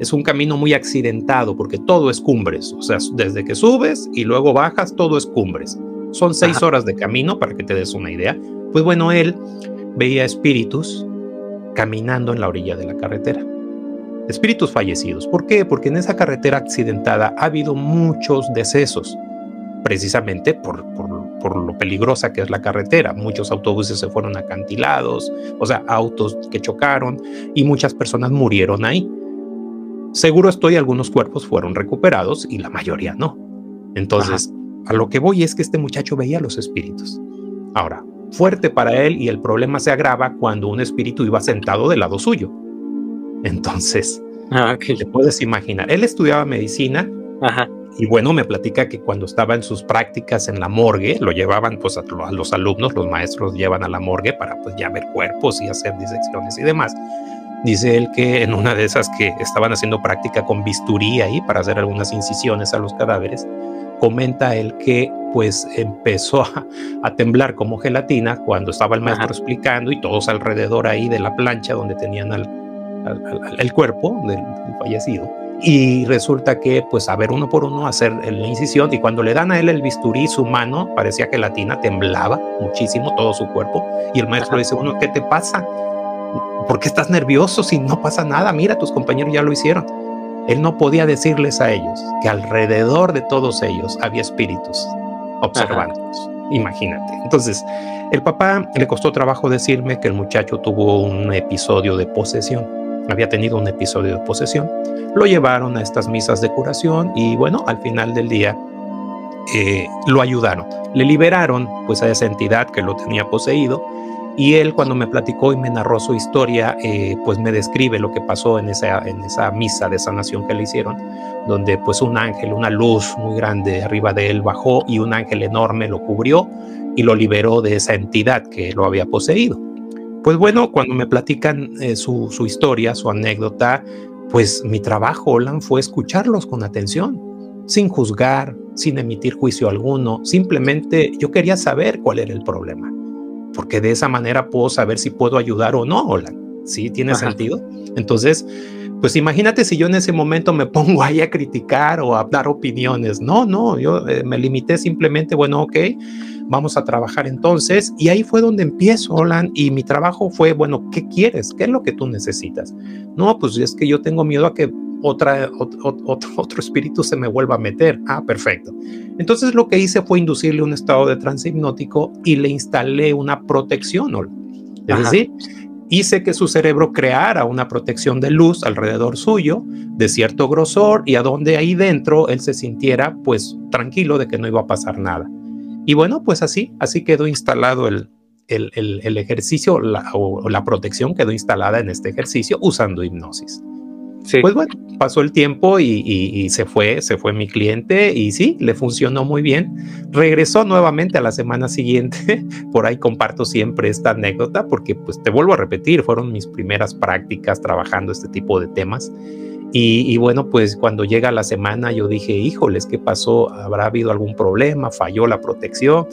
Es un camino muy accidentado porque todo es cumbres, o sea, desde que subes y luego bajas, todo es cumbres. Son seis horas de camino para que te des una idea. Pues bueno, él veía espíritus, caminando en la orilla de la carretera. Espíritus fallecidos. ¿Por qué? Porque en esa carretera accidentada ha habido muchos decesos, precisamente por, por, lo peligrosa que es la carretera. Muchos autobuses se fueron acantilados, o sea, autos que chocaron y muchas personas murieron ahí. Seguro estoy, algunos cuerpos fueron recuperados y la mayoría no. Entonces, a lo que voy es que este muchacho veía los espíritus. Ahora, fuerte para él y el problema se agrava cuando un espíritu iba sentado del lado suyo. Entonces, ah, te puedes imaginar, él estudiaba medicina y bueno, me platica que cuando estaba en sus prácticas en la morgue, lo llevaban pues a, los alumnos, los maestros llevan a la morgue para pues ya ver cuerpos y hacer disecciones y demás. Dice él que en una de esas que estaban haciendo práctica con bisturí ahí para hacer algunas incisiones a los cadáveres, comenta él que pues empezó a, temblar como gelatina cuando estaba el maestro explicando y todos alrededor ahí de la plancha donde tenían al, el cuerpo del, fallecido. Y resulta que, pues, a ver uno por uno, hacer la incisión. Y cuando le dan a él el bisturí, su mano parecía gelatina, temblaba muchísimo todo su cuerpo. Y el maestro dice: Uno, ¿qué te pasa? ¿Por qué estás nervioso si no pasa nada? Mira, tus compañeros ya lo hicieron. Él no podía decirles a ellos que alrededor de todos ellos había espíritus observándolos. Imagínate. Entonces, el papá le costó trabajo decirme que el muchacho tuvo un episodio de posesión. Había tenido un episodio de posesión. Lo llevaron a estas misas de curación y bueno, al final del día eh, lo ayudaron. Le liberaron pues a esa entidad que lo tenía poseído y él cuando me platicó y me narró su historia, eh, pues me describe lo que pasó en esa, en esa misa de sanación que le hicieron, donde pues un ángel, una luz muy grande arriba de él bajó y un ángel enorme lo cubrió y lo liberó de esa entidad que lo había poseído. Pues bueno, cuando me platican eh, su, su, historia, su anécdota, pues mi trabajo, Olan, fue escucharlos con atención, sin juzgar, sin emitir juicio alguno, simplemente yo quería saber cuál era el problema porque de esa manera puedo saber si puedo ayudar o no, hola. ¿Sí? ¿Tiene sentido? Entonces, pues imagínate si yo en ese momento me (laughs) pongo ahí a criticar o a dar opiniones. No, no, yo eh, me limité simplemente, bueno, ok, vamos a trabajar entonces. Y ahí fue donde empiezo, Olan, y mi trabajo fue, bueno, ¿qué quieres? ¿Qué es lo que tú necesitas? No, pues es que yo tengo miedo a que otra, otro, (laughs) otro espíritu se me vuelva a meter. Ah, perfecto. Entonces lo que hice fue inducirle un estado de trance hipnótico y le instalé una protección. Es decir, hice que su cerebro creara una protección de luz alrededor suyo de cierto grosor y a donde ahí dentro él se sintiera pues tranquilo de que no iba a pasar nada. Y bueno, pues así, así quedó instalado el, el, el, ejercicio o la protección quedó instalada en este ejercicio usando hipnosis. Pues bueno, pasó el tiempo y, se fue, se fue mi cliente y sí, le funcionó muy bien. Regresó nuevamente a la semana siguiente. (laughs) Por ahí comparto siempre esta anécdota porque pues te vuelvo a repetir, fueron mis primeras prácticas trabajando este tipo de temas. Y, bueno, pues cuando llega la semana yo dije, híjoles, ¿qué pasó? ¿Habrá habido algún problema? ¿Falló la protección?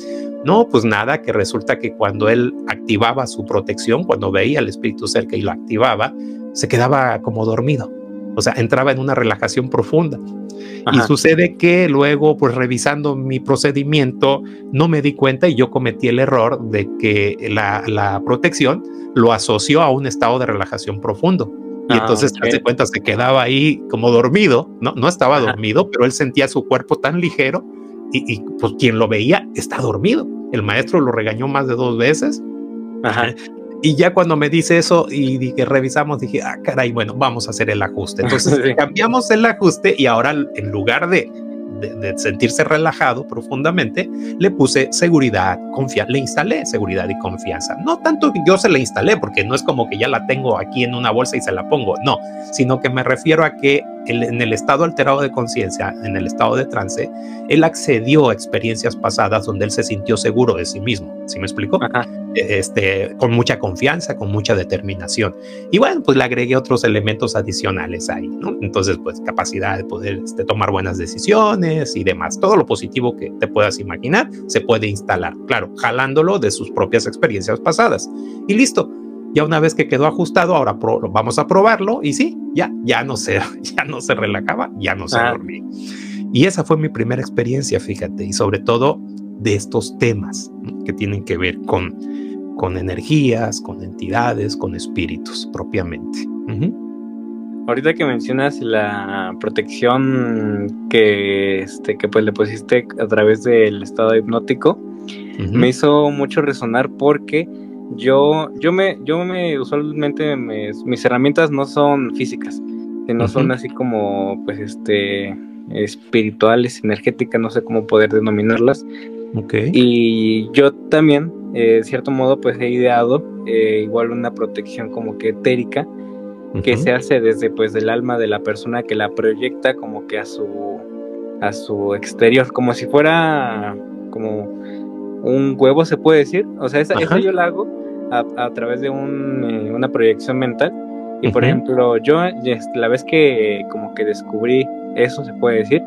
No, pues nada, que resulta que cuando él activaba su protección, cuando veía al espíritu cerca y lo activaba, se quedaba como dormido o sea, entraba en una relajación profunda. Y sucede que luego, pues revisando mi procedimiento, no me di cuenta y yo cometí el error de que la, protección lo asoció a un estado de relajación profundo. Y ah, entonces, okay. cuenta, se quedaba ahí como dormido, ¿no? No estaba dormido, pero él sentía su cuerpo tan ligero y, y, pues quien lo veía está dormido. El maestro lo regañó más de dos veces. Ajá. (laughs) Y ya cuando me dice eso y que revisamos, dije, ah, caray, bueno, vamos a hacer el ajuste. Entonces (laughs) cambiamos el ajuste y ahora en lugar de de, sentirse relajado profundamente, le puse seguridad, confianza, le instalé seguridad y confianza. No tanto que yo se la instalé, porque no es como que ya la tengo aquí en una bolsa y se la pongo, no, sino que me refiero a que en el estado alterado de conciencia, en el estado de trance, él accedió a experiencias pasadas donde él se sintió seguro de sí mismo. ¿Sí me explico? Este, con mucha confianza, con mucha determinación. Y bueno, pues le agregué otros elementos adicionales ahí, ¿no? Entonces, pues capacidad de poder este, tomar buenas decisiones y demás. Todo lo positivo que te puedas imaginar se puede instalar, claro, jalándolo de sus propias experiencias pasadas. Y listo ya una vez que quedó ajustado, ahora vamos a probarlo y sí, ya, ya no se, (laughs) ya no se relajaba, ya no se ah. dormía. Y esa fue mi primera experiencia, fíjate, y sobre todo de estos temas que tienen que ver con, con energías, con entidades, con espíritus propiamente. Ahorita que mencionas la protección que, este, que pues le pusiste a través del estado hipnótico, me hizo mucho resonar porque yo, yo me, yo me, usualmente mis herramientas no son físicas, sino son así como, pues, este, espirituales, energéticas, no sé cómo poder denominarlas. Okay. Y yo también, eh, de cierto modo, pues he ideado eh, igual una protección como que etérica, que se hace desde pues del alma de la persona que la proyecta como que a su a su exterior, como si fuera como un huevo se puede decir, o sea, esa, yo la hago a, través de un, eh, una proyección mental. Y por ejemplo, yo la vez que como que descubrí eso, se puede decir,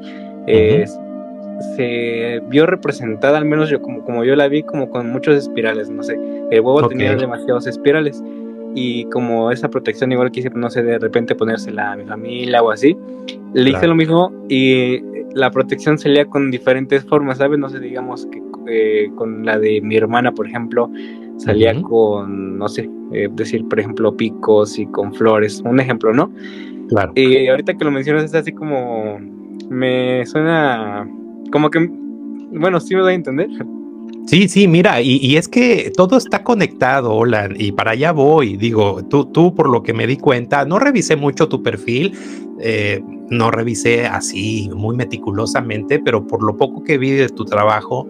se vio representada, al menos yo como, como yo la vi, como con muchos espirales, no sé, el huevo tenía demasiados espirales. Y como esa protección igual quise, no sé, de repente ponérsela a mi familia o así, le hice lo mismo y la protección salía con diferentes formas, ¿sabes? No sé, digamos que eh, con la de mi hermana, por ejemplo, salía con, no sé, eh, decir, por ejemplo, picos y con flores, un ejemplo, ¿no? Claro. Y ahorita que lo mencionas es así como, me suena como que, bueno, sí me da a entender. Sí, sí, mira, y, es que todo está conectado, hola, y para allá voy. Digo, tú, tú, por lo que me di cuenta, no revisé mucho tu perfil, eh, no revisé así muy meticulosamente, pero por lo poco que vi de tu trabajo,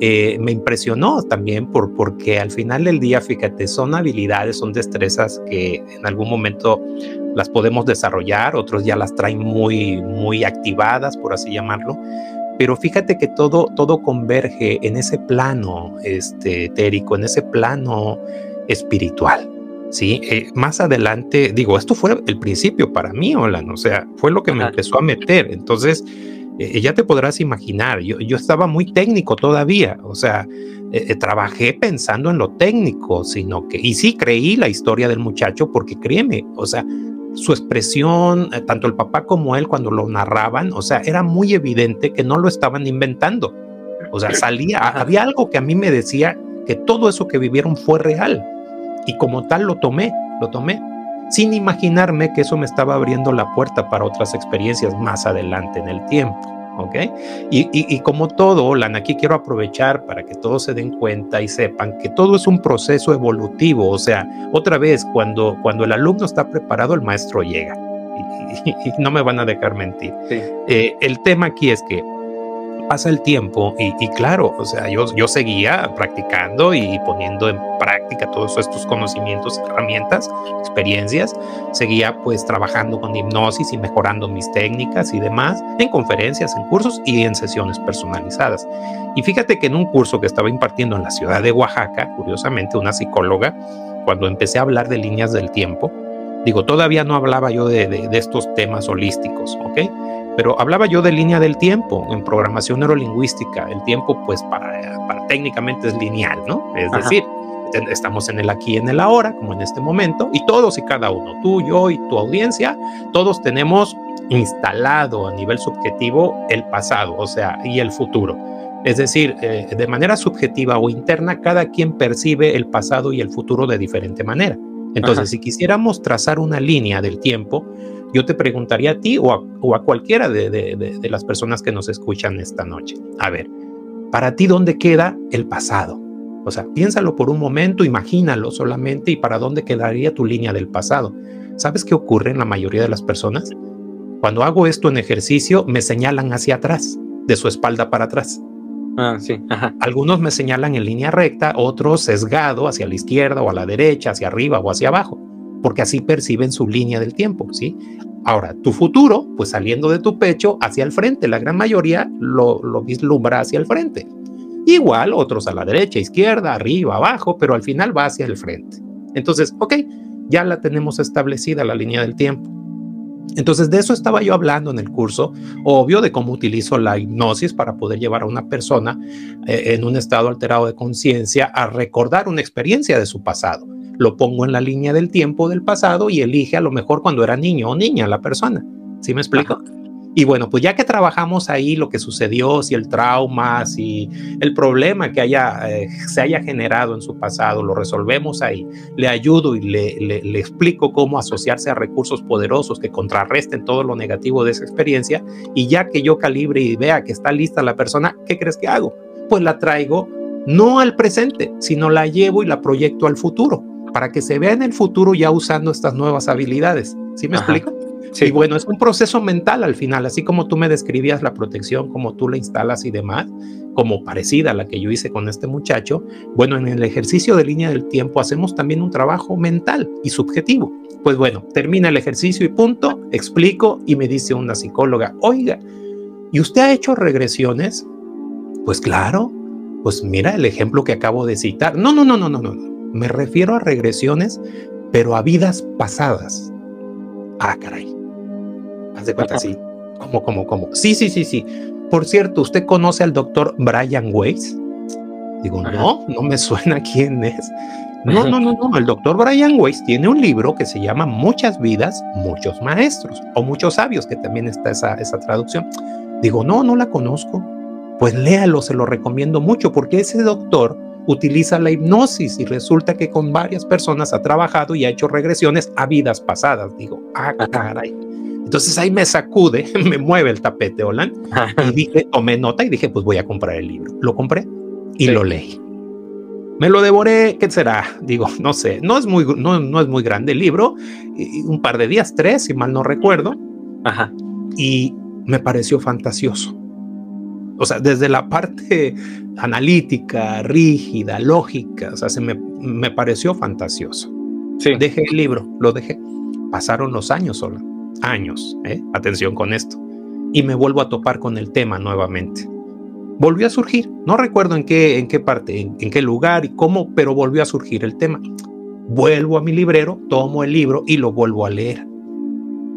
eh, me impresionó también por, porque al final del día, fíjate, son habilidades, son destrezas que en algún momento las podemos desarrollar, otros ya las traen muy, muy activadas, por así llamarlo. Pero fíjate que todo, todo converge en ese plano este, etérico, en ese plano espiritual. Sí, eh, más adelante, digo, esto fue el principio para mí, Olan, o sea, fue lo que me empezó a meter. Entonces, eh, ya te podrás imaginar, yo, yo, estaba muy técnico todavía, o sea, eh, eh, trabajé pensando en lo técnico, sino que, y sí creí la historia del muchacho porque créeme, o sea, su expresión, tanto el papá como él cuando lo narraban, o sea, era muy evidente que no lo estaban inventando. O sea, salía, había algo que a mí me decía que todo eso que vivieron fue real. Y como tal lo tomé, lo tomé. Sin imaginarme que eso me estaba abriendo la puerta para otras experiencias más adelante en el tiempo. ¿ok? Y, y, como todo, Lan, aquí quiero aprovechar para que todos se den cuenta y sepan que todo es un proceso evolutivo, o sea, otra vez, cuando, cuando el alumno está preparado, el maestro llega. Y, y no me van a dejar mentir. Sí. Eh, el tema aquí es que pasa el tiempo y, claro, o sea, yo, yo seguía practicando y poniendo en práctica todos estos conocimientos, herramientas, experiencias, seguía pues trabajando con hipnosis y mejorando mis técnicas y demás en conferencias, en cursos y en sesiones personalizadas. Y fíjate que en un curso que estaba impartiendo en la ciudad de Oaxaca, curiosamente una psicóloga, cuando empecé a hablar de líneas del tiempo, digo, todavía no hablaba yo de, de, de estos temas holísticos, ¿ok? Pero hablaba yo de línea del tiempo en programación neurolingüística. El tiempo, pues, para, para técnicamente es lineal, ¿no? Es decir, estamos en el aquí y en el ahora, como en este momento, y todos y cada uno, tú, yo y tu audiencia, todos tenemos instalado a nivel subjetivo el pasado, o sea, y el futuro. Es decir, eh, de manera subjetiva o interna, cada quien percibe el pasado y el futuro de diferente manera. Entonces, Ajá. si quisiéramos trazar una línea del tiempo, yo te preguntaría a ti o a, o a cualquiera de, de, de, de, las personas que nos escuchan esta noche. A ver, para ti, ¿dónde queda el pasado? O sea, piénsalo por un momento, imagínalo solamente y para dónde quedaría tu línea del pasado. ¿Sabes qué ocurre en la mayoría de las personas? Cuando hago esto en ejercicio, me señalan hacia atrás, de su espalda para atrás. Ah, sí. Ajá. Algunos me señalan en línea recta, otros sesgado hacia la izquierda o a la derecha, hacia arriba o hacia abajo porque así perciben su línea del tiempo, ¿sí? Ahora, tu futuro, pues saliendo de tu pecho hacia el frente, la gran mayoría lo, lo vislumbra hacia el frente. Igual otros a la derecha, izquierda, arriba, abajo, pero al final va hacia el frente. Entonces, ok, ya la tenemos establecida la línea del tiempo. Entonces, de eso estaba yo hablando en el curso, obvio, de cómo utilizo la hipnosis para poder llevar a una persona eh, en un estado alterado de conciencia a recordar una experiencia de su pasado lo pongo en la línea del tiempo del pasado y elige a lo mejor cuando era niño o niña la persona. ¿Sí me explico? Ajá. Y bueno, pues ya que trabajamos ahí lo que sucedió, si el trauma, si el problema que haya, eh, se haya generado en su pasado, lo resolvemos ahí, le ayudo y le, le, le, explico cómo asociarse a recursos poderosos que contrarresten todo lo negativo de esa experiencia. Y ya que yo calibre y vea que está lista la persona, ¿qué crees que hago? Pues la traigo no al presente, sino la llevo y la proyecto al futuro para que se vea en el futuro ya usando estas nuevas habilidades. ¿Sí me Ajá. explico? Sí. Y bueno, es un proceso mental al final, así como tú me describías la protección, como tú la instalas y demás, como parecida a la que yo hice con este muchacho. Bueno, en el ejercicio de línea del tiempo hacemos también un trabajo mental y subjetivo. Pues bueno, termina el ejercicio y punto, explico y me dice una psicóloga, oiga, ¿y usted ha hecho regresiones? Pues claro, pues mira el ejemplo que acabo de citar. No, no, no, no, no, no. Me refiero a regresiones, pero a vidas pasadas. Ah, caray. Haz de cuenta, sí. ¿Cómo, cómo, cómo? Sí, sí, sí, sí. Por cierto, ¿usted conoce al doctor Brian Weiss? Digo, Ajá. no, no me suena (laughs) quién es. No, no, no, no. El doctor Brian Weiss tiene un libro que se llama Muchas vidas, muchos maestros o muchos sabios, que también está esa, esa traducción. Digo, no, no la conozco. Pues léalo, se lo recomiendo mucho, porque ese doctor utiliza la hipnosis y resulta que con varias personas ha trabajado y ha hecho regresiones a vidas pasadas. Digo, ah, caray. Entonces ahí me sacude, (laughs) me mueve el tapete, Olan, y dije, tomé nota y dije, pues voy a comprar el libro. Lo compré y sí. lo leí. Me lo devoré, ¿qué será? Digo, no sé, no es muy, no, no es muy grande el libro, un par de días, tres, si mal no recuerdo. Ajá. Y me pareció fantasioso. O sea, desde la parte analítica, rígida, lógica, o sea, se me, me pareció fantasioso. Sí. Dejé el libro, lo dejé. Pasaron los años solo, años, ¿eh? atención con esto. Y me vuelvo a topar con el tema nuevamente. Volvió a surgir, no recuerdo en qué, en qué parte, en, en qué lugar y cómo, pero volvió a surgir el tema. Vuelvo a mi librero, tomo el libro y lo vuelvo a leer.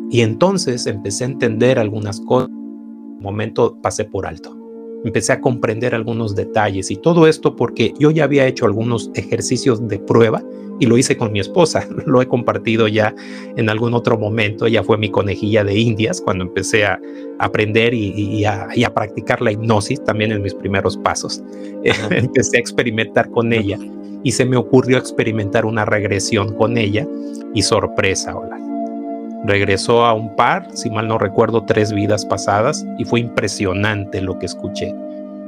Y entonces empecé a entender algunas cosas. Un momento pasé por alto empecé a comprender algunos detalles y todo esto porque yo ya había hecho algunos ejercicios de prueba y lo hice con mi esposa. (laughs) Lo he compartido ya en algún otro momento. Ella fue mi conejilla de indias cuando empecé a aprender y, a, practicar la hipnosis también en mis primeros pasos. (laughs) empecé a experimentar con ella y se me ocurrió experimentar una regresión con ella y sorpresa, hola. Regresó a un par, si mal no recuerdo, tres vidas pasadas y fue impresionante lo que escuché.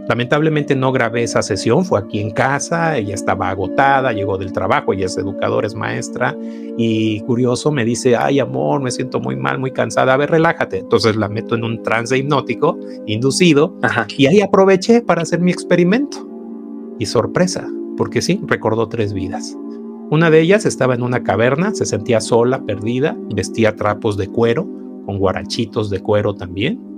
Lamentablemente no grabé esa sesión, fue aquí en casa, ella estaba agotada, llegó del trabajo, ella es educadora, es maestra y curioso me dice, ay amor, me siento muy mal, muy cansada, a ver, relájate. Entonces la meto en un trance hipnótico inducido y ahí aproveché para hacer mi experimento. Y sorpresa, porque sí, recordó tres vidas. Una de ellas estaba en una caverna, se sentía sola, perdida, vestía trapos de cuero, con guarachitos de cuero también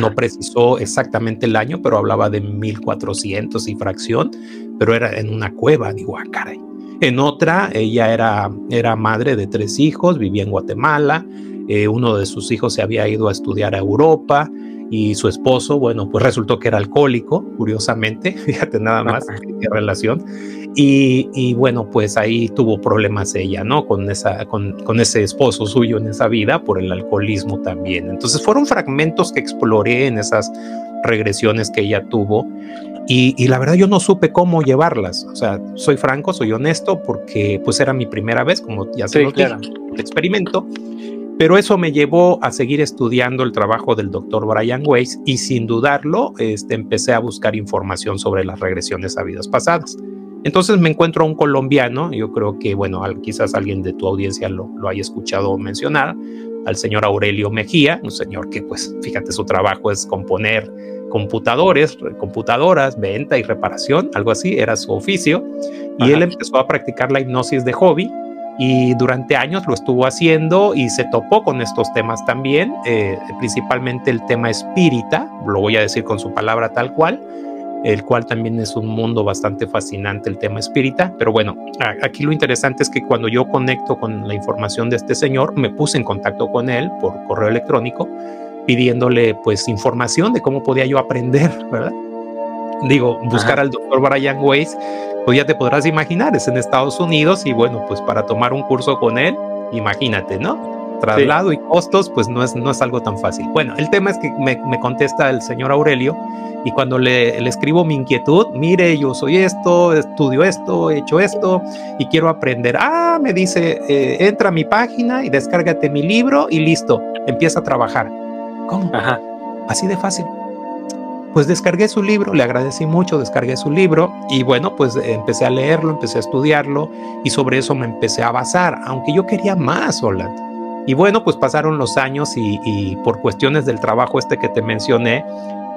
no precisó exactamente el año, pero hablaba de 1400 y fracción, pero era en una cueva, digo, ah, caray. En otra, ella era, era madre de tres hijos, vivía en Guatemala, eh, uno de sus hijos se había ido a estudiar a Europa y su esposo, bueno, pues resultó que era alcohólico, curiosamente, (laughs) fíjate nada más qué relación. Y, bueno, pues ahí tuvo problemas ella, ¿no? Con, esa, con, con, ese esposo suyo en esa vida por el alcoholismo también. Entonces fueron fragmentos que exploré en esas regresiones que ella tuvo y, y, la verdad yo no supe cómo llevarlas. O sea, soy franco, soy honesto porque pues era mi primera vez, como ya se sí, claro. el experimento. Pero eso me llevó a seguir estudiando el trabajo del doctor Brian Weiss y sin dudarlo este, empecé a buscar información sobre las regresiones a vidas pasadas. Entonces me encuentro a un colombiano, yo creo que, bueno, quizás alguien de tu audiencia lo, lo haya escuchado mencionar, al señor Aurelio Mejía, un señor que, pues, fíjate, su trabajo es componer computadores, computadoras, venta y reparación, algo así, era su oficio. Y él empezó a practicar la hipnosis de hobby y durante años lo estuvo haciendo y se topó con estos temas también, eh, principalmente el tema espírita, lo voy a decir con su palabra tal cual, el cual también es un mundo bastante fascinante el tema espírita, pero bueno, aquí lo interesante es que cuando yo conecto con la información de este señor, me puse en contacto con él por correo electrónico pidiéndole pues información de cómo podía yo aprender, ¿verdad? Digo, buscar al doctor Brian Weiss, pues ya te podrás imaginar, es en Estados Unidos y bueno, pues para tomar un curso con él, imagínate, ¿no? Traslado y costos, pues no es, no es algo tan fácil. Bueno, el tema es que me, me contesta el señor Aurelio y cuando le, le, escribo mi inquietud, mire, yo soy esto, estudio esto, he hecho esto y quiero aprender. Ah, me dice, eh, entra a mi página y descárgate mi libro y listo, empieza a trabajar. ¿Cómo? Ajá. Así de fácil. Pues descargué su libro, le agradecí mucho, descargué su libro y bueno, pues empecé a leerlo, empecé a estudiarlo y sobre eso me empecé a basar, aunque yo quería más, Holland. Y bueno, pues pasaron los años y, y por cuestiones del trabajo este que te mencioné,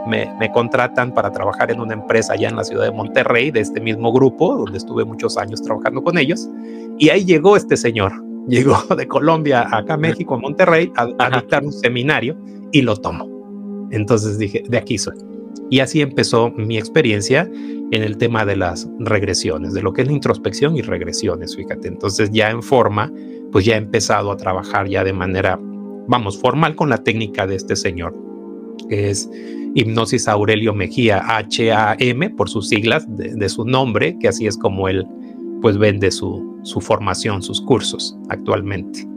me, me, contratan para trabajar en una empresa allá en la ciudad de Monterrey, de este mismo grupo, donde estuve muchos años trabajando con ellos. Y ahí llegó este señor, (laughs) llegó de Colombia acá a México, a Monterrey, a, a dictar un seminario y lo tomó. Entonces dije, de aquí soy. Y así empezó mi experiencia en el tema de las regresiones, de lo que es la introspección y regresiones, fíjate. Entonces ya en forma, pues ya he empezado a trabajar ya de manera, vamos, formal con la técnica de este señor, que es Hipnosis Aurelio Mejía, H-A-M, por sus siglas de, su nombre, que así es como él pues vende su, su formación, sus cursos actualmente.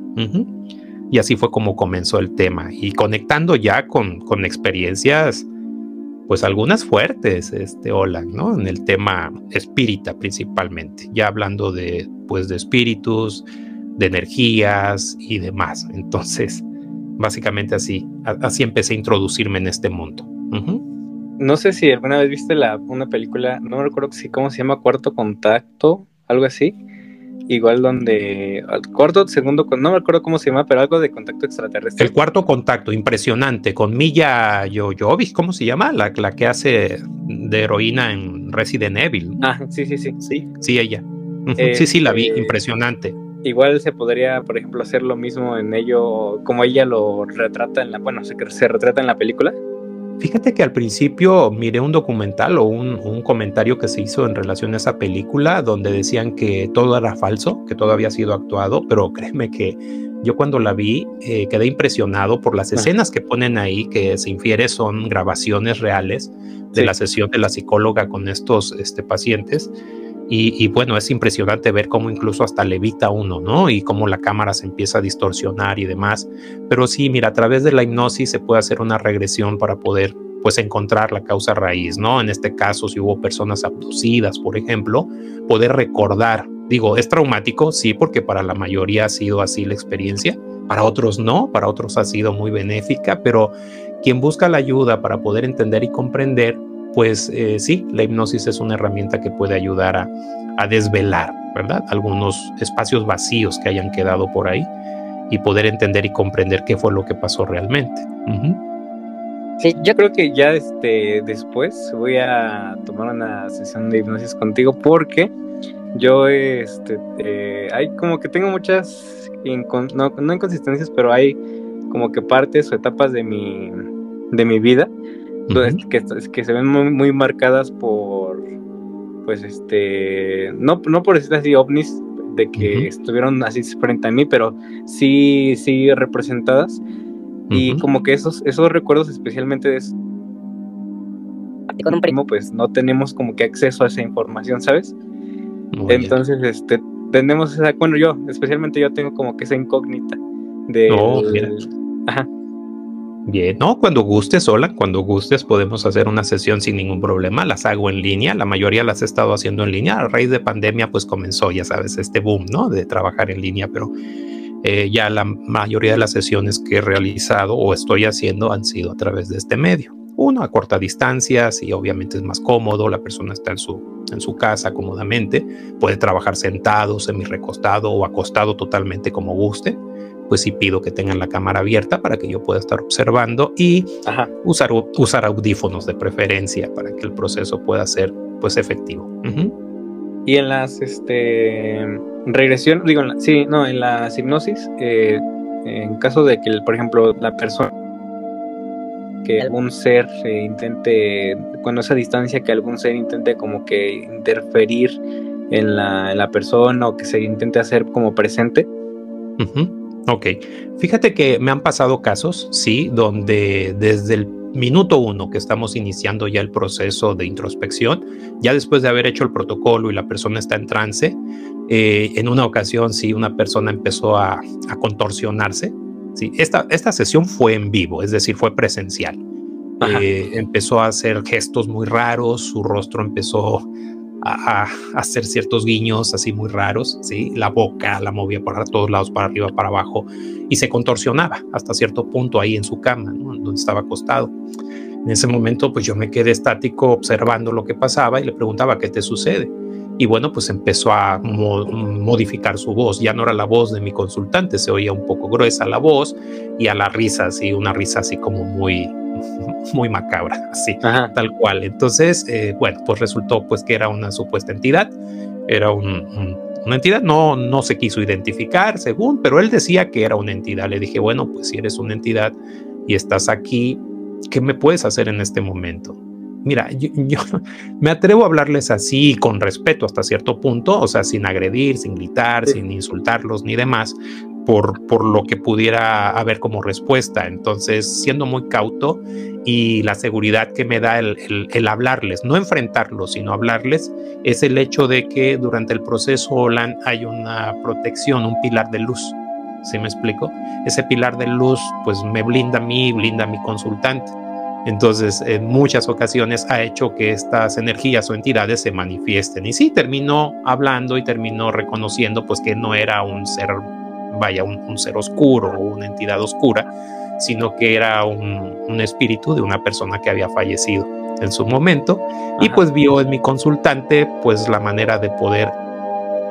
Y así fue como comenzó el tema. Y conectando ya con, con experiencias pues algunas fuertes, este, hola, ¿no? En el tema espírita principalmente, ya hablando de, pues, de espíritus, de energías y demás. Entonces, básicamente así, así empecé a introducirme en este mundo. No sé si alguna vez viste la, una película, no me recuerdo si, cómo se llama, Cuarto Contacto, algo así igual donde al cuarto, segundo, no me acuerdo cómo se llama, pero algo de contacto extraterrestre. El cuarto contacto, impresionante, con Milla Jojovic, ¿cómo se llama? La, la que hace de heroína en Resident Evil. Ah, sí, sí, sí. Sí, sí, ella. sí, sí, la vi, eh, impresionante. Igual se podría, por ejemplo, hacer lo mismo en ello, como ella lo retrata en la, bueno, se, se retrata en la película. Fíjate que al principio miré un documental o un, un, comentario que se hizo en relación a esa película donde decían que todo era falso, que todo había sido actuado, pero créeme que yo cuando la vi eh, quedé impresionado por las escenas que ponen ahí, que se infiere son grabaciones reales de sí. la sesión de la psicóloga con estos este, pacientes. Y, bueno, es impresionante ver cómo incluso hasta levita uno, ¿no? Y cómo la cámara se empieza a distorsionar y demás. Pero sí, mira, a través de la hipnosis se puede hacer una regresión para poder, pues, encontrar la causa raíz, ¿no? En este caso, si hubo personas abducidas, por ejemplo, poder recordar. Digo, es traumático, sí, porque para la mayoría ha sido así la experiencia. Para otros no, para otros ha sido muy benéfica, pero quien busca la ayuda para poder entender y comprender, pues eh, sí, la hipnosis es una herramienta que puede ayudar a, a, desvelar, ¿verdad? Algunos espacios vacíos que hayan quedado por ahí y poder entender y comprender qué fue lo que pasó realmente. Uh -huh. Sí, yo creo que ya este, después voy a tomar una sesión de hipnosis contigo porque yo, este, eh, hay como que tengo muchas, incon no, no inconsistencias, pero hay como que partes o etapas de mi, de mi vida entonces, uh -huh. que, que, se ven muy, muy, marcadas por, pues, este, no, no por decir así ovnis, de que uh -huh. estuvieron así frente a mí, pero sí, sí representadas. Uh -huh. Y como que esos, esos recuerdos, especialmente de con un primo, pues no tenemos como que acceso a esa información, ¿sabes? Muy Entonces, bien. este, tenemos esa, bueno, yo, especialmente yo tengo como que esa incógnita de... Oh, Ajá. Bien, no, cuando gustes, hola, cuando gustes podemos hacer una sesión sin ningún problema, las hago en línea, la mayoría las he estado haciendo en línea, a raíz de pandemia pues comenzó, ya sabes, este boom, ¿no? De trabajar en línea, pero eh, ya la mayoría de las sesiones que he realizado o estoy haciendo han sido a través de este medio. Uno a corta distancia, sí, obviamente es más cómodo, la persona está en su, en su casa cómodamente, puede trabajar sentado, semi recostado o acostado totalmente como guste pues sí pido que tengan la cámara abierta para que yo pueda estar observando y usar, usar audífonos de preferencia para que el proceso pueda ser pues efectivo. Uh -huh. Y en las este regresión, digo, en la, sí, no, en las hipnosis, eh, en caso de que, por ejemplo, la persona que algún ser eh, intente, cuando esa distancia que algún ser intente como que interferir en la, en la persona o que se intente hacer como presente. Uh -huh. Ok, fíjate que me han pasado casos, sí, donde desde el minuto uno que estamos iniciando ya el proceso de introspección, ya después de haber hecho el protocolo y la persona está en trance, eh, en una ocasión sí, una persona empezó a, a contorsionarse. Sí, esta, esta sesión fue en vivo, es decir, fue presencial. Eh, empezó a hacer gestos muy raros, su rostro empezó a, hacer ciertos guiños así muy raros, ¿sí? La boca la movía para todos lados, para arriba, para abajo, y se contorsionaba hasta cierto punto ahí en su cama, ¿no? donde estaba acostado. En ese momento, pues yo me quedé estático observando lo que pasaba y le preguntaba, ¿qué te sucede? Y bueno, pues empezó a mo modificar su voz. Ya no era la voz de mi consultante, se oía un poco gruesa la voz y a la risa, así, una risa así como muy, (laughs) muy macabra, (laughs) así, Ajá. tal cual. Entonces, eh, bueno, pues resultó pues que era una supuesta entidad, era un, un, una entidad, no, no se quiso identificar según, pero él decía que era una entidad. Le dije, bueno, pues si eres una entidad y estás aquí, ¿qué me puedes hacer en este momento? Mira, yo, (laughs) yo, me atrevo a hablarles así con respeto hasta cierto punto, o sea, sin agredir, sin gritar, sí. sin insultarlos ni demás, por, por, lo que pudiera haber como respuesta. Entonces, siendo muy cauto y la seguridad que me da el, el, el, hablarles, no enfrentarlos, sino hablarles, es el hecho de que durante el proceso OLAN hay una protección, un pilar de luz. ¿Sí me explico? Ese pilar de luz, pues me blinda a mí, blinda a mi consultante. Entonces, en muchas ocasiones ha hecho que estas energías o entidades se manifiesten. Y sí, terminó hablando y terminó reconociendo pues que no era un ser, vaya, un, un ser oscuro o una entidad oscura, sino que era un, un, espíritu de una persona que había fallecido en su momento. Ajá. Y pues vio en mi consultante pues la manera de poder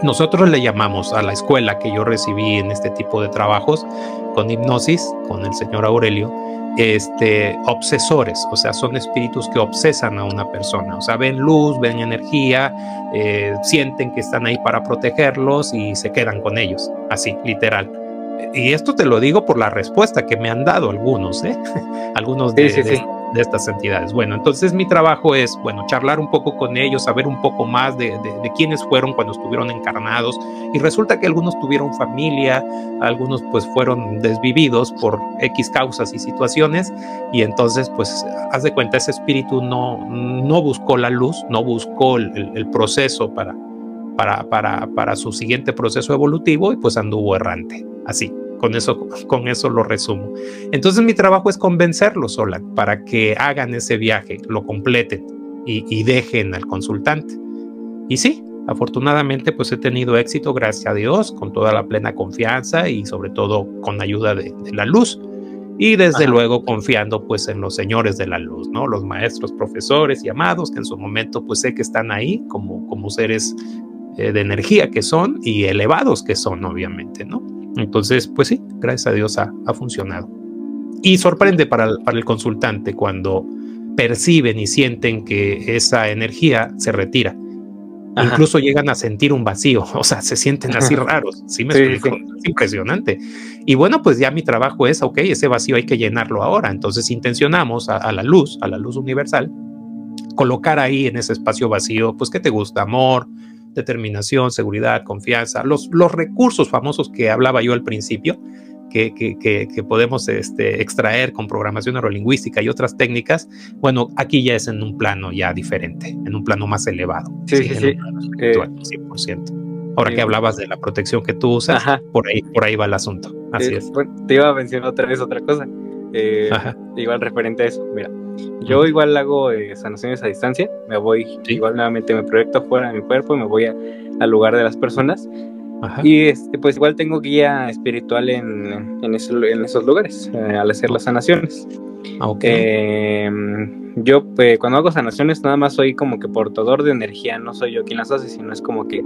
nosotros le llamamos a la escuela que yo recibí en este tipo de trabajos con hipnosis, con el señor Aurelio, este, obsesores, o sea, son espíritus que obsesan a una persona, o sea, ven luz, ven energía, eh, sienten que están ahí para protegerlos y se quedan con ellos, así, literal. Y esto te lo digo por la respuesta que me han dado algunos, ¿eh? (laughs) algunos de, sí, sí, sí. De estas entidades. Bueno, entonces mi trabajo es, bueno, charlar un poco con ellos, saber un poco más de, de, quiénes fueron cuando estuvieron encarnados. Y resulta que algunos tuvieron familia, algunos pues fueron desvividos por X causas y situaciones. Y entonces pues haz de cuenta, ese espíritu no, no buscó la luz, no buscó el, el proceso para, para, para, para su siguiente proceso evolutivo y pues anduvo errante, así. Con eso, con eso lo resumo. Entonces mi trabajo es convencerlos, sola para que hagan ese viaje, lo completen y, y, dejen al consultante. Y sí, afortunadamente pues he tenido éxito, gracias a Dios, con toda la plena confianza y sobre todo con ayuda de, de la luz. Y desde Ajá. luego confiando pues en los señores de la luz, ¿no? Los maestros, profesores y amados que en su momento pues sé que están ahí como, como seres eh, de energía que son y elevados que son, obviamente, ¿no? Entonces, pues sí, gracias a Dios ha, ha funcionado. Y sorprende para el, para el, consultante cuando perciben y sienten que esa energía se retira. Ajá. Incluso llegan a sentir un vacío, (laughs) o sea, se sienten así Ajá. raros. ¿sí me sí, explico? Sí. Es impresionante. Y bueno, pues ya mi trabajo es, ok, ese vacío hay que llenarlo ahora. Entonces intencionamos a, a la luz, a la luz universal, colocar ahí en ese espacio vacío, pues, ¿qué te gusta? Amor, determinación, seguridad, confianza, los, los recursos famosos que hablaba yo al principio, que, que, que, que, podemos este, extraer con programación neurolingüística y otras técnicas, bueno, aquí ya es en un plano ya diferente, en un plano más elevado. Sí, sí, sí. Eh, 100%. Ahora sí. que hablabas de la protección que tú usas, Ajá. por ahí, por ahí va el asunto. Así eh, es. Bueno, te iba a mencionar otra vez otra cosa. Eh, igual referente a eso, mira, yo igual hago eh, sanaciones a distancia, me voy, ¿Sí? igual nuevamente me proyecto fuera de mi cuerpo, me voy a, al lugar de las personas Ajá. y este, pues igual tengo guía espiritual en, en, eso, en esos lugares eh, al hacer las sanaciones. Ah, okay. Eh, yo pues, cuando hago sanaciones nada más soy como que portador de energía, no soy yo quien las hace, sino es como que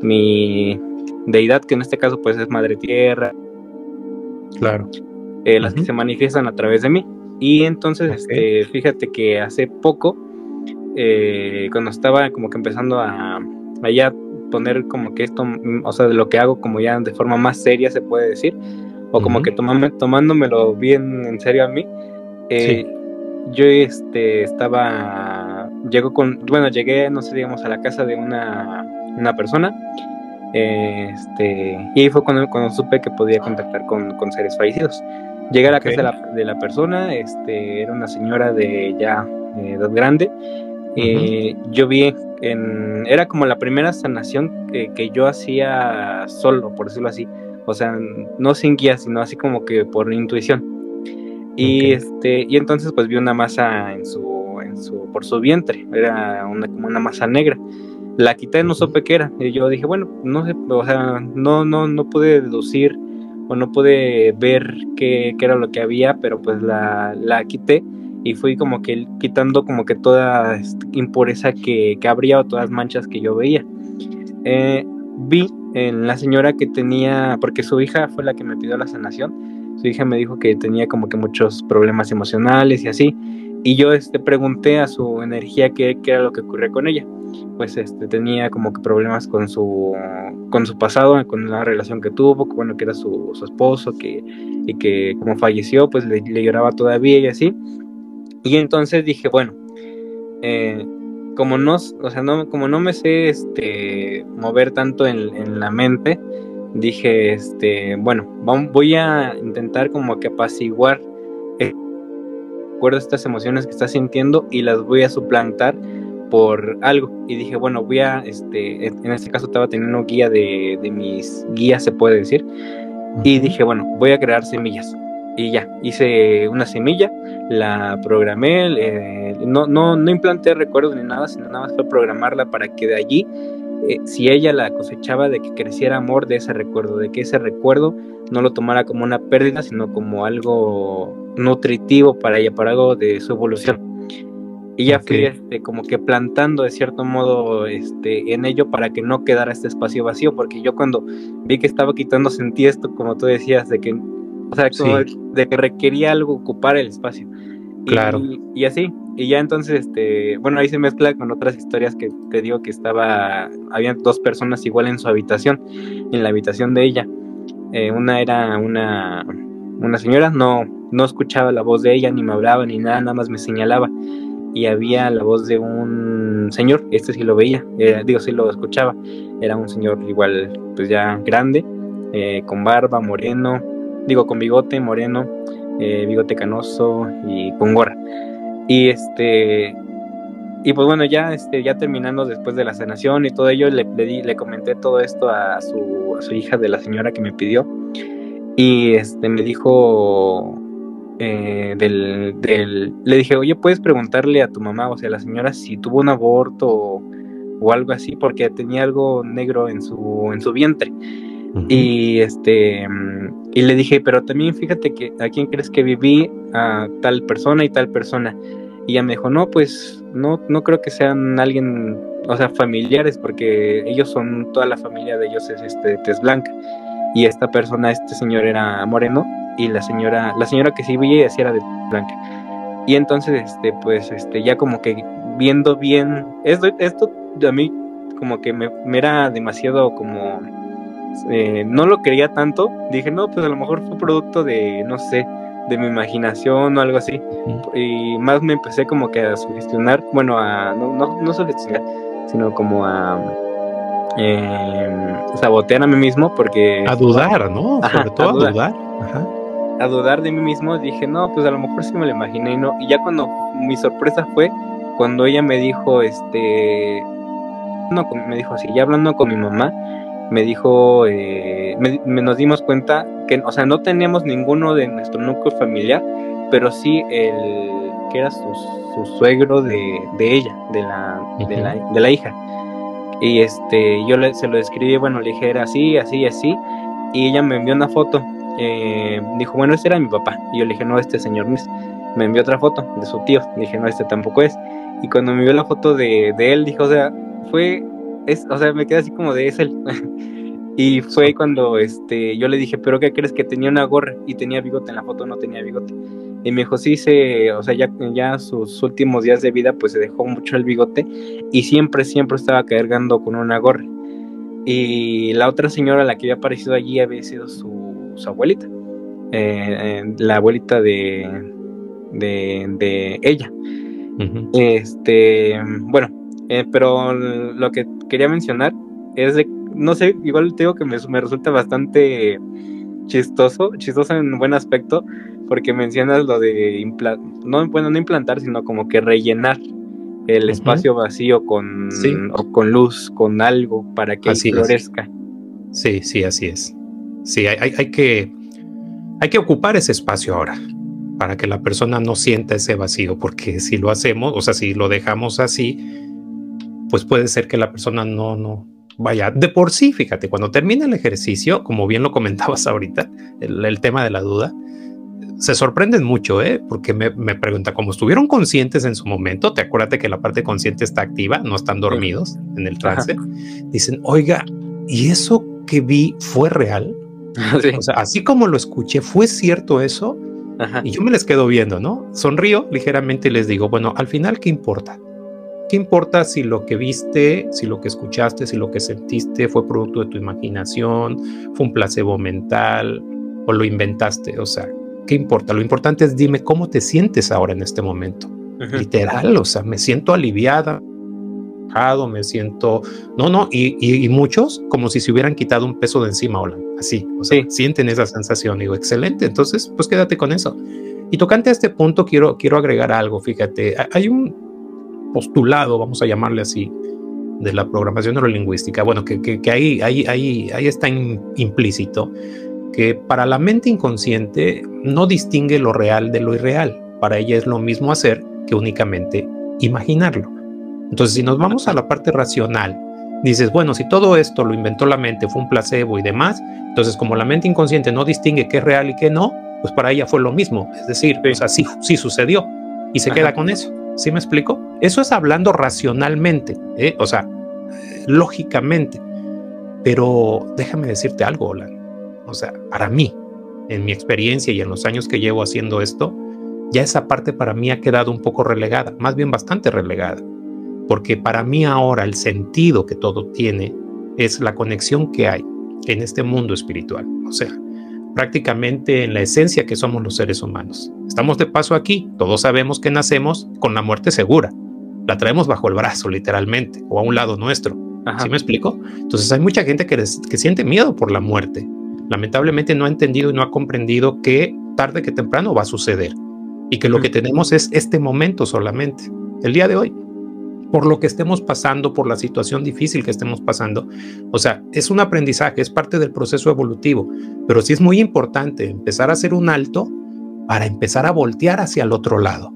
mi deidad, que en este caso pues es Madre Tierra. Claro. Eh, las uh -huh. que se manifiestan a través de mí. Y entonces, okay. este, fíjate que hace poco, eh, cuando estaba como que empezando a, a, ya poner como que esto, o sea, de lo que hago como ya de forma más seria se puede decir, o como uh -huh. que tomame, tomándomelo bien en serio a mí, eh, sí. yo este, estaba, llego con, bueno, llegué, no sé, digamos, a la casa de una, una persona, este, y ahí fue cuando, cuando supe que podía contactar con, con seres fallecidos. Llegué a la okay. casa de la, de la, persona, este, era una señora de ya eh, edad grande. Uh -huh. eh, yo vi, en, era como la primera sanación que, que, yo hacía solo, por decirlo así. O sea, no sin guía, sino así como que por intuición. Y okay. este, y entonces pues vi una masa en su, en su, por su vientre, era una, como una masa negra. La quité, no supe qué era. Y yo dije, bueno, no sé, o sea, no, no, no pude deducir o no pude ver qué, qué, era lo que había, pero pues la, la, quité y fui como que quitando como que toda impureza que, que habría o todas manchas que yo veía. Eh, vi en la señora que tenía, porque su hija fue la que me pidió la sanación, su hija me dijo que tenía como que muchos problemas emocionales y así, y yo este, pregunté a su energía qué, qué era lo que ocurría con ella pues este tenía como que problemas con su con su pasado, con la relación que tuvo, bueno, que era su, esposo, que, y que como falleció, pues le, lloraba todavía y así. Y entonces dije, bueno, eh, como no, o sea, no, como no me sé este mover tanto en, en la mente, dije, este, bueno, voy a intentar como que apaciguar estas emociones que está sintiendo y las voy a suplantar por algo. Y dije bueno voy a este en este caso estaba teniendo guía de, de mis guías se puede decir. Y dije bueno voy a crear semillas. Y ya hice una semilla la programé eh, no, no, no implanté recuerdos ni nada sino nada más fue programarla para que de allí eh, si ella la cosechaba de que creciera amor de ese recuerdo de que ese recuerdo no lo tomara como una pérdida sino como algo nutritivo para ella para algo de su evolución y ya okay. fui este, como que plantando de cierto modo este, en ello para que no quedara este espacio vacío, porque yo cuando vi que estaba quitando sentí esto, como tú decías, de que, o sea, como sí. de que requería algo ocupar el espacio. Claro. Y, y, así, y ya entonces, este, bueno, ahí se mezcla con otras historias que te digo que estaba, había dos personas igual en su habitación, en la habitación de ella. Eh, una era una, una señora, no, no escuchaba la voz de ella, ni me hablaba, ni nada, nada más me señalaba. Y había la voz de un señor, este sí lo veía, eh, digo, sí lo escuchaba. Era un señor igual, pues ya grande, eh, con barba, moreno, digo, con bigote, moreno, eh, bigote canoso y con gorra. Y este, y pues bueno, ya, este, ya terminando después de la sanación y todo ello, le, le, le comenté todo esto a su, a su, hija de la señora que me pidió. Y este, me dijo, eh, del, del, le dije, oye, puedes preguntarle a tu mamá, o sea, la señora, si tuvo un aborto o, o algo así, porque tenía algo negro en su, en su vientre. Y este, y le dije, pero también fíjate que a quién crees que viví, a tal persona y tal persona. Y ella me dijo, no, pues no, no creo que sean alguien, o sea, familiares, porque ellos son, toda la familia de ellos es este, tez blanca. Y esta persona, este señor era moreno, y la señora, la señora que sí vi así era de blanca. Y entonces, este, pues, este, ya como que viendo bien, esto, esto a mí como que me, me era demasiado como, eh, no lo quería tanto, dije, no, pues a lo mejor fue producto de, no sé, de mi imaginación o algo así. Y más me empecé como que a sugestionar, bueno, a no, no, no sugestionar, sino como a eh, sabotear a mí mismo porque... A dudar, ¿no? Ajá, Sobre todo a dudar. A dudar. Ajá. A dudar de mí mismo, dije, no, pues a lo mejor sí me lo imaginé y no. Y ya cuando mi sorpresa fue cuando ella me dijo, este, no, me dijo así, ya hablando con mi mamá, me dijo, eh, me, me nos dimos cuenta que, o sea, no teníamos ninguno de nuestro núcleo familiar, pero sí el que era su, su suegro de, de, ella, de la, uh -huh. de la, de la hija. Y este, yo le, se lo describí, bueno, le dije, era así, así, así, y ella me envió una foto. Eh, dijo, bueno, este era mi papá. Y yo le dije, no, este señor no es. Me envió otra foto de su tío. Le dije, no, este tampoco es. Y cuando me vio la foto de, de él, dijo, o sea, fue, es, o sea, me quedé así como de es él. (laughs) y fue cuando este, yo le dije, pero ¿qué crees que tenía una gorra y tenía bigote en la foto? No tenía bigote. Y me dijo, sí, se, o sea, ya, ya sus últimos días de vida, pues se dejó mucho el bigote y siempre, siempre estaba cargando con una gorra. Y la otra señora, la que había aparecido allí, había sido su, su abuelita, eh, eh, la abuelita de, de, de ella. Uh -huh. Este, bueno, eh, pero lo que quería mencionar es de, no sé, igual te digo que me, me resulta bastante chistoso, chistoso en buen aspecto, porque mencionas lo de implantar, no, bueno, no implantar, sino como que rellenar el uh -huh. espacio vacío con, sí. o con luz, con algo para que así florezca. Es. Sí, sí, así es. Sí, hay, hay, hay, que, hay que ocupar ese espacio ahora para que la persona no sienta ese vacío, porque si lo hacemos, o sea, si lo dejamos así, pues puede ser que la persona no, no, vaya, de por sí, fíjate, cuando termina el ejercicio, como bien lo comentabas ahorita, el, el tema de la duda, se sorprenden mucho, ¿eh? porque me, me, pregunta, como estuvieron conscientes en su momento, te acuérdate que la parte consciente está activa, no están dormidos sí. en el trance, Ajá. dicen, oiga, ¿y eso que vi fue real? (laughs) Sí. O sea, así como lo escuché, ¿fue cierto eso? Ajá. Y yo me les quedo viendo, ¿no? Sonrío ligeramente y les digo, bueno, al final, ¿qué importa? ¿Qué importa si lo que viste, si lo que escuchaste, si lo que sentiste fue producto de tu imaginación, fue un placebo mental o lo inventaste? O sea, ¿qué importa? Lo importante es dime cómo te sientes ahora en este momento. Literal, o sea, me siento aliviada, me siento, no, no, y, y, y, muchos como si se hubieran quitado un peso de encima, hola, así, o sea, sí. sienten esa sensación, digo, excelente, entonces, pues quédate con eso. Y tocante a este punto, quiero, quiero agregar algo, fíjate, hay un postulado, vamos a llamarle así, de la programación neurolingüística, bueno, que, que, que ahí, ahí, ahí, ahí está in, implícito, que para la mente inconsciente no distingue lo real de lo irreal, para ella es lo mismo hacer que únicamente imaginarlo. Entonces, si nos vamos a la parte racional, dices, bueno, si todo esto lo inventó la mente, fue un placebo y demás, entonces como la mente inconsciente no distingue qué es real y qué no, pues para ella fue lo mismo. Es decir, pues así sí sucedió y se Ajá. queda con eso. ¿Sí me explico? Eso es hablando racionalmente, ¿eh? o sea, lógicamente. Pero déjame decirte algo, Olan. O sea, para mí, en mi experiencia y en los años que llevo haciendo esto, ya esa parte para mí ha quedado un poco relegada, más bien bastante relegada. Porque para mí ahora el sentido que todo tiene es la conexión que hay en este mundo espiritual. O sea, prácticamente en la esencia que somos los seres humanos. Estamos de paso aquí, todos sabemos que nacemos con la muerte segura, la traemos bajo el brazo literalmente o a un lado nuestro. ¿Sí me explico? Entonces hay mucha gente que, que siente miedo por la muerte. Lamentablemente no ha entendido y no ha comprendido que tarde que temprano va a suceder y que lo que tenemos es este momento solamente, el día de hoy por lo que estemos pasando, por la situación difícil que estemos pasando. O sea, es un aprendizaje, es parte del proceso evolutivo, pero sí es muy importante empezar a hacer un alto para empezar a voltear hacia el otro lado.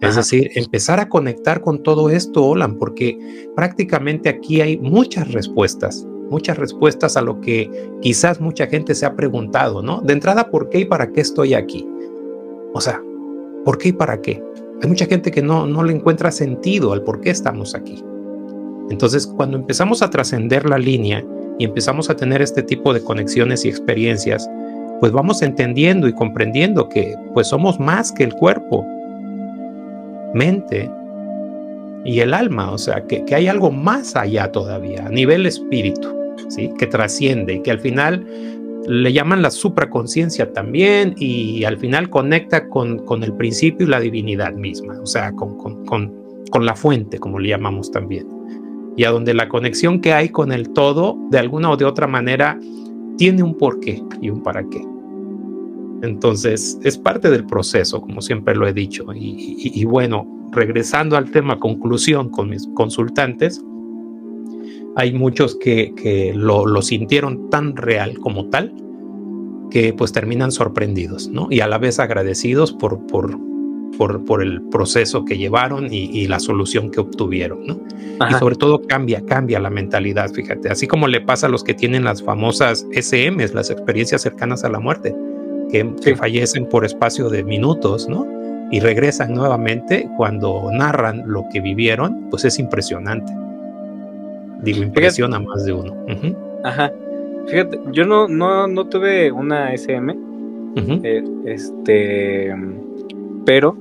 Es decir, empezar a conectar con todo esto, Olan, porque prácticamente aquí hay muchas respuestas, muchas respuestas a lo que quizás mucha gente se ha preguntado, ¿no? De entrada, ¿por qué y para qué estoy aquí? O sea, ¿por qué y para qué? Hay mucha gente que no, no le encuentra sentido al por qué estamos aquí. Entonces, cuando empezamos a trascender la línea y empezamos a tener este tipo de conexiones y experiencias, pues vamos entendiendo y comprendiendo que pues somos más que el cuerpo, mente y el alma, o sea, que, que hay algo más allá todavía, a nivel espíritu, ¿sí? que trasciende y que al final le llaman la supraconciencia también y al final conecta con, con, el principio y la divinidad misma, o sea, con, con, con, la fuente, como le llamamos también. Y a donde la conexión que hay con el todo, de alguna o de otra manera, tiene un porqué y un para qué. Entonces, es parte del proceso, como siempre lo he dicho. Y, bueno, regresando al tema conclusión con mis consultantes, hay muchos que, lo, sintieron tan real como tal que pues terminan sorprendidos, ¿no? Y a la vez agradecidos por, por, por, el proceso que llevaron y, la solución que obtuvieron, ¿no? Y sobre todo cambia, cambia la mentalidad, fíjate, así como le pasa a los que tienen las famosas SMs, las experiencias cercanas a la muerte, que, que fallecen por espacio de minutos, ¿no? Y regresan nuevamente cuando narran lo que vivieron, pues es impresionante. Digo, impresiona más de uno. Ajá. Fíjate, yo no, no, no tuve una SM. Eh, este. Pero.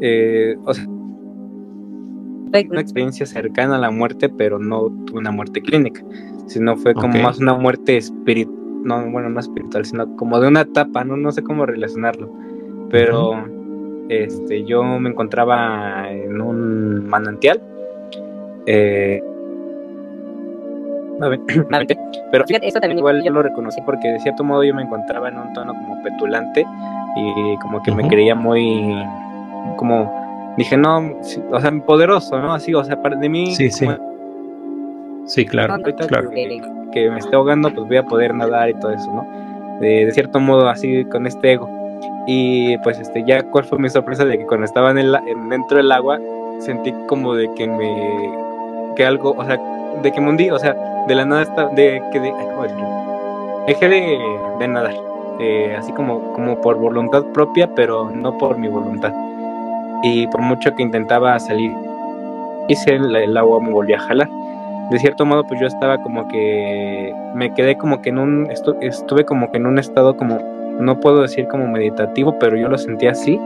Eh, o sea. Una experiencia cercana a la muerte, pero no tuve una muerte clínica. Sino fue como más una muerte espiritual. No, bueno, no espiritual, sino como de una etapa, no, no sé cómo relacionarlo. Pero. Este, yo me encontraba en un manantial. Eh, (clears throat) pero fíjate, esto también igual yo lo reconocí porque de cierto modo yo me encontraba en un tono como petulante y como que me creía muy como dije no o sea poderoso no así o sea de mí sí sí. sí claro, claro. Que, me esté ahogando pues voy a poder nadar y todo eso no de, cierto modo así con este ego. Y pues este ya cuál fue mi sorpresa de que cuando estaba en el, dentro del agua sentí como de que me que algo o sea de que me hundí o sea de la nada está, de que de, dejé de, de nadar, así como, como por voluntad propia, pero no por mi voluntad. Y por mucho que intentaba salir, hice el, el agua me volvió a jalar. De cierto modo, pues yo estaba como que me quedé como que en un estuve como que en un estado como no puedo decir como meditativo, pero yo lo sentía así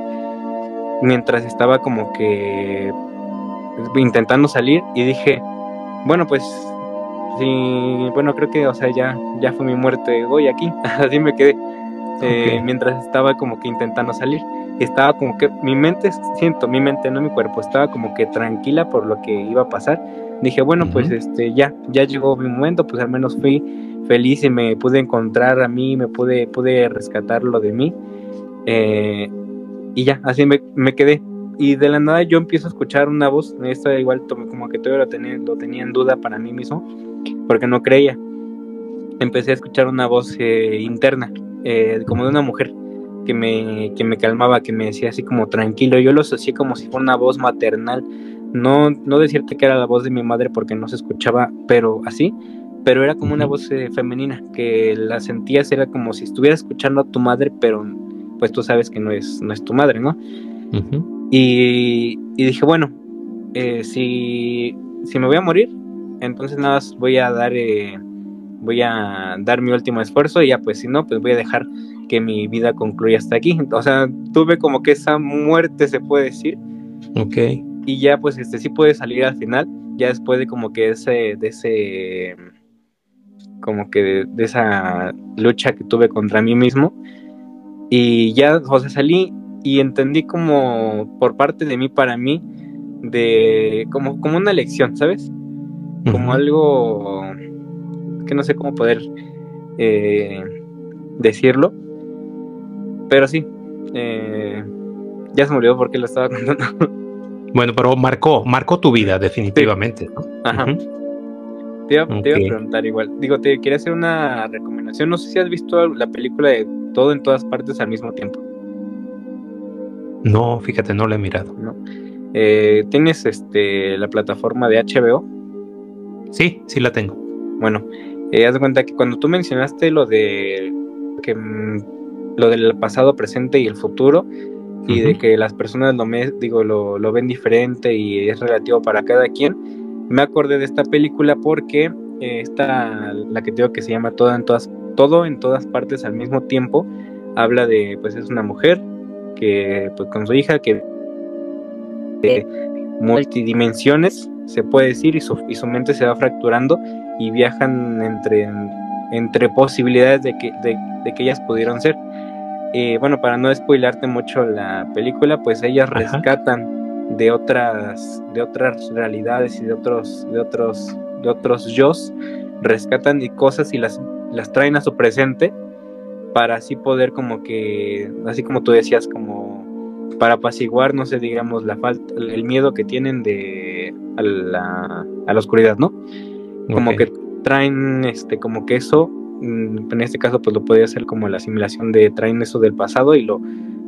mientras estaba como que intentando salir y dije, bueno, pues Sí, bueno, creo que, o sea, ya, ya fue mi muerte hoy aquí, (laughs) así me quedé. Eh, mientras estaba como que intentando salir. Estaba como que mi mente, siento, mi mente, no mi cuerpo, estaba como que tranquila por lo que iba a pasar. Dije, bueno, pues este, ya, ya llegó mi momento, pues al menos fui feliz y me pude encontrar a mí, me pude, pude rescatarlo de mí. Eh, y ya, así me, me quedé y de la nada yo empiezo a escuchar una voz, esta igual como que todavía lo tenía, lo tenía en duda para mí mismo, porque no creía. Empecé a escuchar una voz eh, interna, eh, como de una mujer, que me, que me calmaba, que me decía así como tranquilo. Yo lo asocié como si fuera una voz maternal. No, no decirte que era la voz de mi madre porque no se escuchaba, pero así, pero era como una voz eh, femenina, que la sentías, era como si estuvieras escuchando a tu madre, pero pues tú sabes que no es, no es tu madre, ¿no? y, dije, bueno, si, si me voy a morir, entonces nada más voy a dar eh, voy a dar mi último esfuerzo y ya pues si no pues voy a dejar que mi vida concluya hasta aquí o sea tuve como que esa muerte se puede decir ok y ya pues este sí puede salir al final ya después de como que ese de ese como que de, de esa lucha que tuve contra mí mismo. Y ya, o sea, salí y entendí como por parte de mí para mí, de como, como una lección, ¿sabes? Como algo que no sé cómo poder eh, decirlo. Pero sí, eh, ya se me olvidó por qué lo estaba (laughs) contando. Bueno, pero marcó, marcó tu vida definitivamente. ¿no? Ajá. Ujú. Te iba, te iba Ok. a preguntar igual. Digo, te quería hacer una recomendación. No sé si has visto la película de Todo en todas partes al mismo tiempo. No, fíjate, no lo he mirado. Eh, ¿Tienes este la plataforma de HBO? Sí, sí la tengo. Bueno, eh, haz de cuenta que cuando tú mencionaste lo de que mm, lo del pasado, presente y el futuro, y de que las personas lo me- digo lo, lo ven diferente y es relativo para cada quien, me acordé de esta película porque eh, esta la que digo que se llama todo en todas todo en todas partes al mismo tiempo habla de pues es una mujer que pues con su hija que de multidimensiones se puede decir y su, y su mente se va fracturando y viajan entre entre posibilidades de que de, de que ellas pudieron ser eh, bueno, para no spoilarte mucho la película, pues ellas Ajá. rescatan de otras, de otras realidades y de otros, de otros, de otros yos, rescatan y cosas y las, las traen a su presente para así poder como que, así como tú decías, como para apaciguar, no sé, digamos, la falta, el miedo que tienen de a la, a la oscuridad, ¿no? Como que traen este, como que eso mm, en este caso pues lo podría hacer como la asimilación de traen eso del pasado y lo,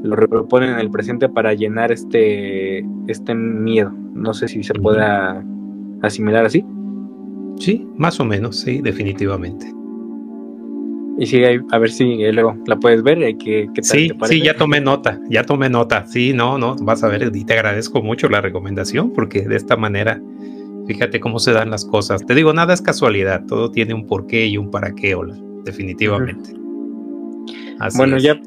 lo reproponen en el presente para llenar este este miedo no sé si se pueda asimilar así Sí, más o menos, sí, definitivamente. Y sí a ver si eh, luego la puedes ver eh, ¿qué, qué tal Sí, te sí, ya tomé nota, ya tomé nota. Sí, no, no, vas a ver, y te agradezco mucho la recomendación porque de esta manera, fíjate cómo se dan las cosas. Te digo, nada es casualidad, todo tiene un porqué y un para qué, Ola, definitivamente. Así bueno es. ya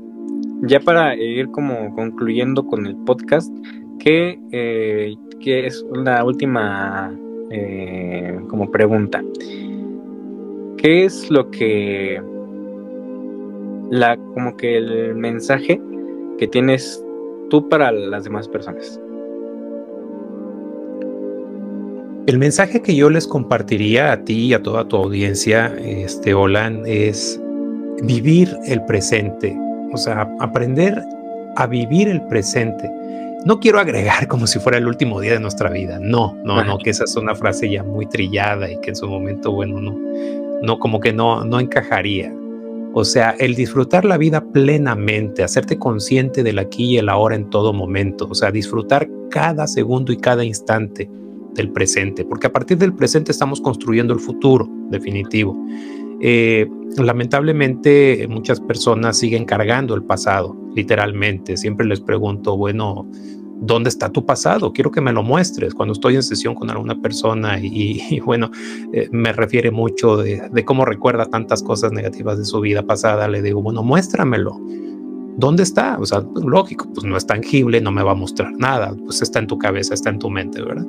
ya para ir como concluyendo con el podcast que eh, que es una última eh, como pregunta ¿qué es lo que la como que el mensaje que tienes tú para las demás personas? El mensaje que yo les compartiría a ti y a toda tu audiencia, este Olan, es vivir el presente, o sea, aprender a vivir el presente. No quiero agregar (laughs) como si fuera el último día de nuestra vida. No, no, no, (laughs) que esa es una frase ya muy trillada y que en su momento, bueno, no, no, como que no, no encajaría. O sea, el disfrutar la vida plenamente, hacerte consciente del aquí y el ahora en todo momento, o sea, disfrutar cada segundo y cada instante del presente, porque a partir del presente estamos construyendo el futuro definitivo. Eh, lamentablemente muchas personas siguen cargando el pasado, literalmente. Siempre les pregunto, bueno, ¿dónde está tu pasado? Quiero que me lo muestres. Cuando estoy en sesión con alguna persona y, y bueno, eh, me refiere mucho de, de, cómo recuerda tantas cosas negativas de su vida pasada, le digo, bueno, muéstramelo. ¿Dónde está? O sea, lógico, pues no es tangible, no me va a mostrar nada, pues está en tu cabeza, está en tu mente, ¿verdad?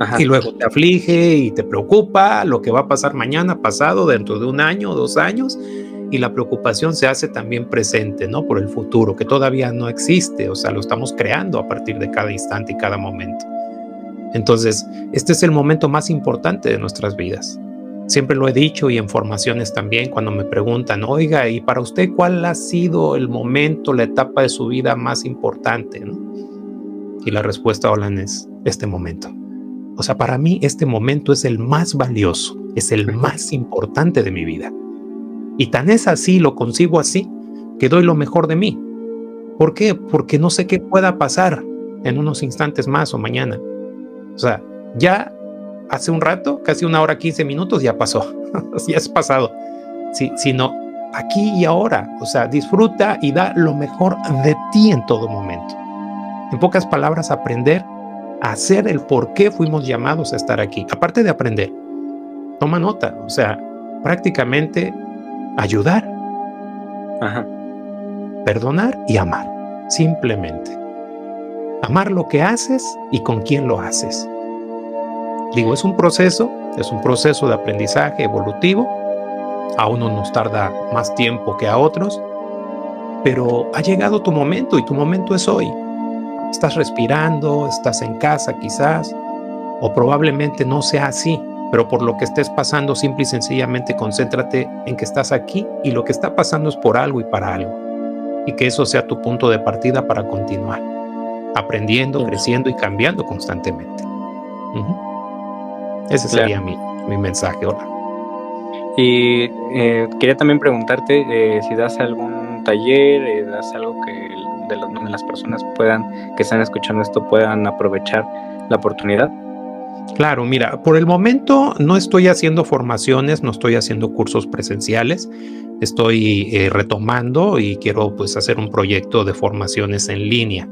Ajá. Y luego te aflige y te preocupa lo que va a pasar mañana, pasado, dentro de un año, dos años, y la preocupación se hace también presente, ¿no? Por el futuro, que todavía no existe, o sea, lo estamos creando a partir de cada instante y cada momento. Entonces, este es el momento más importante de nuestras vidas. Siempre lo he dicho y en formaciones también, cuando me preguntan, oiga, ¿y para usted cuál ha sido el momento, la etapa de su vida más importante? ¿no? Y la respuesta, Olan, es este momento. O sea, para mí este momento es el más valioso, es el más importante de mi vida. Y tan es así, lo concibo así, que doy lo mejor de mí. ¿Por qué? Porque no sé qué pueda pasar en unos instantes más o mañana. O sea, ya hace un rato, casi una hora, 15 minutos, ya pasó. (laughs) ya es pasado. Sí, sino aquí y ahora. O sea, disfruta y da lo mejor de ti en todo momento. En pocas palabras, aprender hacer el por qué fuimos llamados a estar aquí. Aparte de aprender, toma nota, o sea, prácticamente ayudar, Ajá. perdonar y amar, simplemente. Amar lo que haces y con quién lo haces. Digo, es un proceso, es un proceso de aprendizaje evolutivo, A uno nos tarda más tiempo que a otros, pero ha llegado tu momento y tu momento es hoy. Estás respirando, estás en casa quizás, o probablemente no sea así, pero por lo que estés pasando, simple y sencillamente concéntrate en que estás aquí y lo que está pasando es por algo y para algo. Y que eso sea tu punto de partida para continuar, aprendiendo, creciendo y cambiando constantemente. Ese sería mi, mi, mensaje, hola. Y eh, quería también preguntarte eh, si das algún taller, eh, das algo que de donde las personas puedan, que están escuchando esto, puedan aprovechar la oportunidad. Claro, mira, por el momento no estoy haciendo formaciones, no estoy haciendo cursos presenciales, estoy retomando y quiero pues hacer un proyecto de formaciones en línea.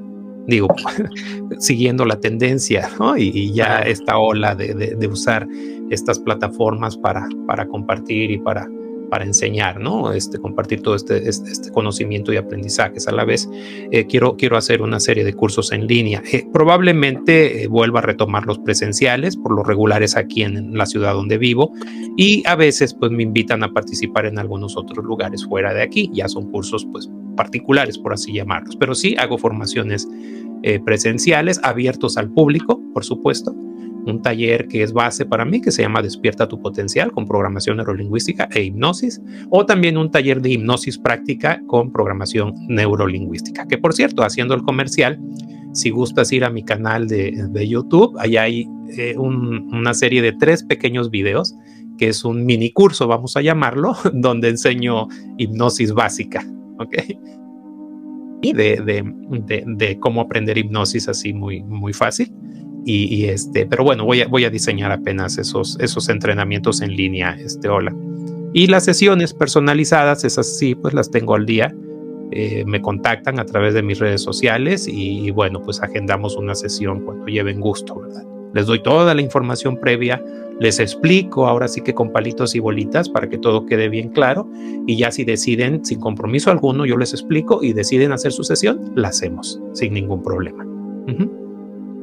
Digo, (laughs) siguiendo la tendencia y, ya esta ola de, usar estas plataformas para, para compartir y para, para enseñar, ¿no? Este, compartir todo este, este, este conocimiento y aprendizajes. A la vez, eh, quiero, quiero hacer una serie de cursos en línea. Eh, probablemente eh, vuelva a retomar los presenciales, por los regulares aquí en, la ciudad donde vivo, y a veces pues me invitan a participar en algunos otros lugares fuera de aquí. Ya son cursos pues particulares, por así llamarlos, pero sí hago formaciones presenciales abiertos al público, por supuesto un taller que es base para mí, que se llama Despierta tu potencial con programación neurolingüística e hipnosis, o también un taller de hipnosis práctica con programación neurolingüística, que por cierto, haciendo el comercial, si gustas ir a mi canal de, YouTube, ahí hay eh, una serie de tres pequeños videos, que es un mini curso, vamos a llamarlo, (laughs) donde enseño hipnosis básica, ¿ok? Y de, de, de cómo aprender hipnosis así muy, muy fácil. Y, este, pero bueno, voy a, voy a diseñar apenas esos, esos entrenamientos en línea, este, hola. Y las sesiones personalizadas, esas sí, pues las tengo al día. Eh, me contactan a través de mis redes sociales y, bueno, pues agendamos una sesión cuando lleven gusto, ¿verdad? Les doy toda la información previa, les explico ahora sí que con palitos y bolitas para que todo quede bien claro y ya si deciden sin compromiso alguno, yo les explico y deciden hacer su sesión, la hacemos sin ningún problema.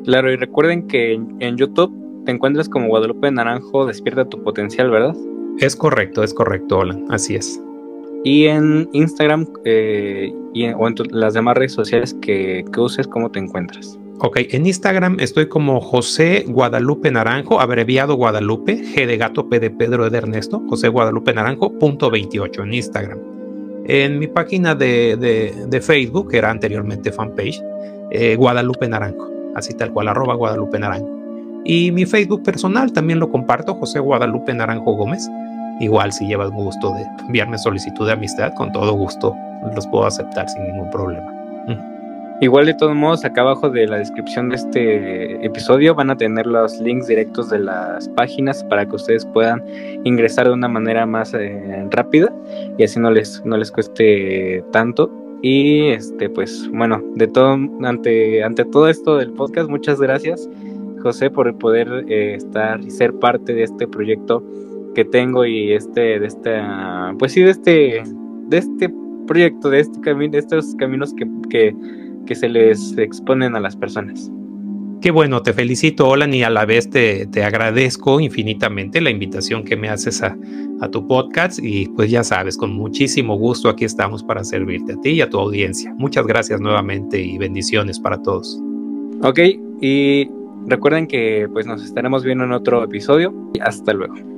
Claro, y recuerden que en, YouTube te encuentras como Guadalupe Naranjo, despierta tu potencial, ¿verdad? Es correcto, es correcto, hola, así es. Y en Instagram eh, y o en las demás redes sociales que, uses, ¿cómo te encuentras? Ok, en Instagram estoy como José Guadalupe Naranjo, abreviado Guadalupe, G de gato, P de Pedro, de Ernesto, José Guadalupe Naranjo, punto 28 en Instagram. En mi página de, Facebook, que era anteriormente fanpage, eh, Guadalupe Naranjo así tal cual, arroba Guadalupe Naranjo. Y mi Facebook personal también lo comparto, José Guadalupe Naranjo Gómez. Igual si llevas gusto de enviarme solicitud de amistad, con todo gusto los puedo aceptar sin ningún problema. Igual de todos modos, acá abajo de la descripción de este episodio van a tener los links directos de las páginas para que ustedes puedan ingresar de una manera más eh, rápida y así no les, no les cueste tanto y este, pues bueno, de todo, ante, ante todo esto del podcast, muchas gracias, José, por poder eh, estar y ser parte de este proyecto que tengo y este, de esta, pues sí, de este, de este proyecto, de este camino, de estos caminos que, que, que se les exponen a las personas. Qué bueno, te felicito, Olan, y a la vez te, te agradezco infinitamente la invitación que me haces a, a, tu podcast. Y pues ya sabes, con muchísimo gusto aquí estamos para servirte a ti y a tu audiencia. Muchas gracias nuevamente y bendiciones para todos. Ok, y recuerden que pues nos estaremos viendo en otro episodio. Y hasta luego.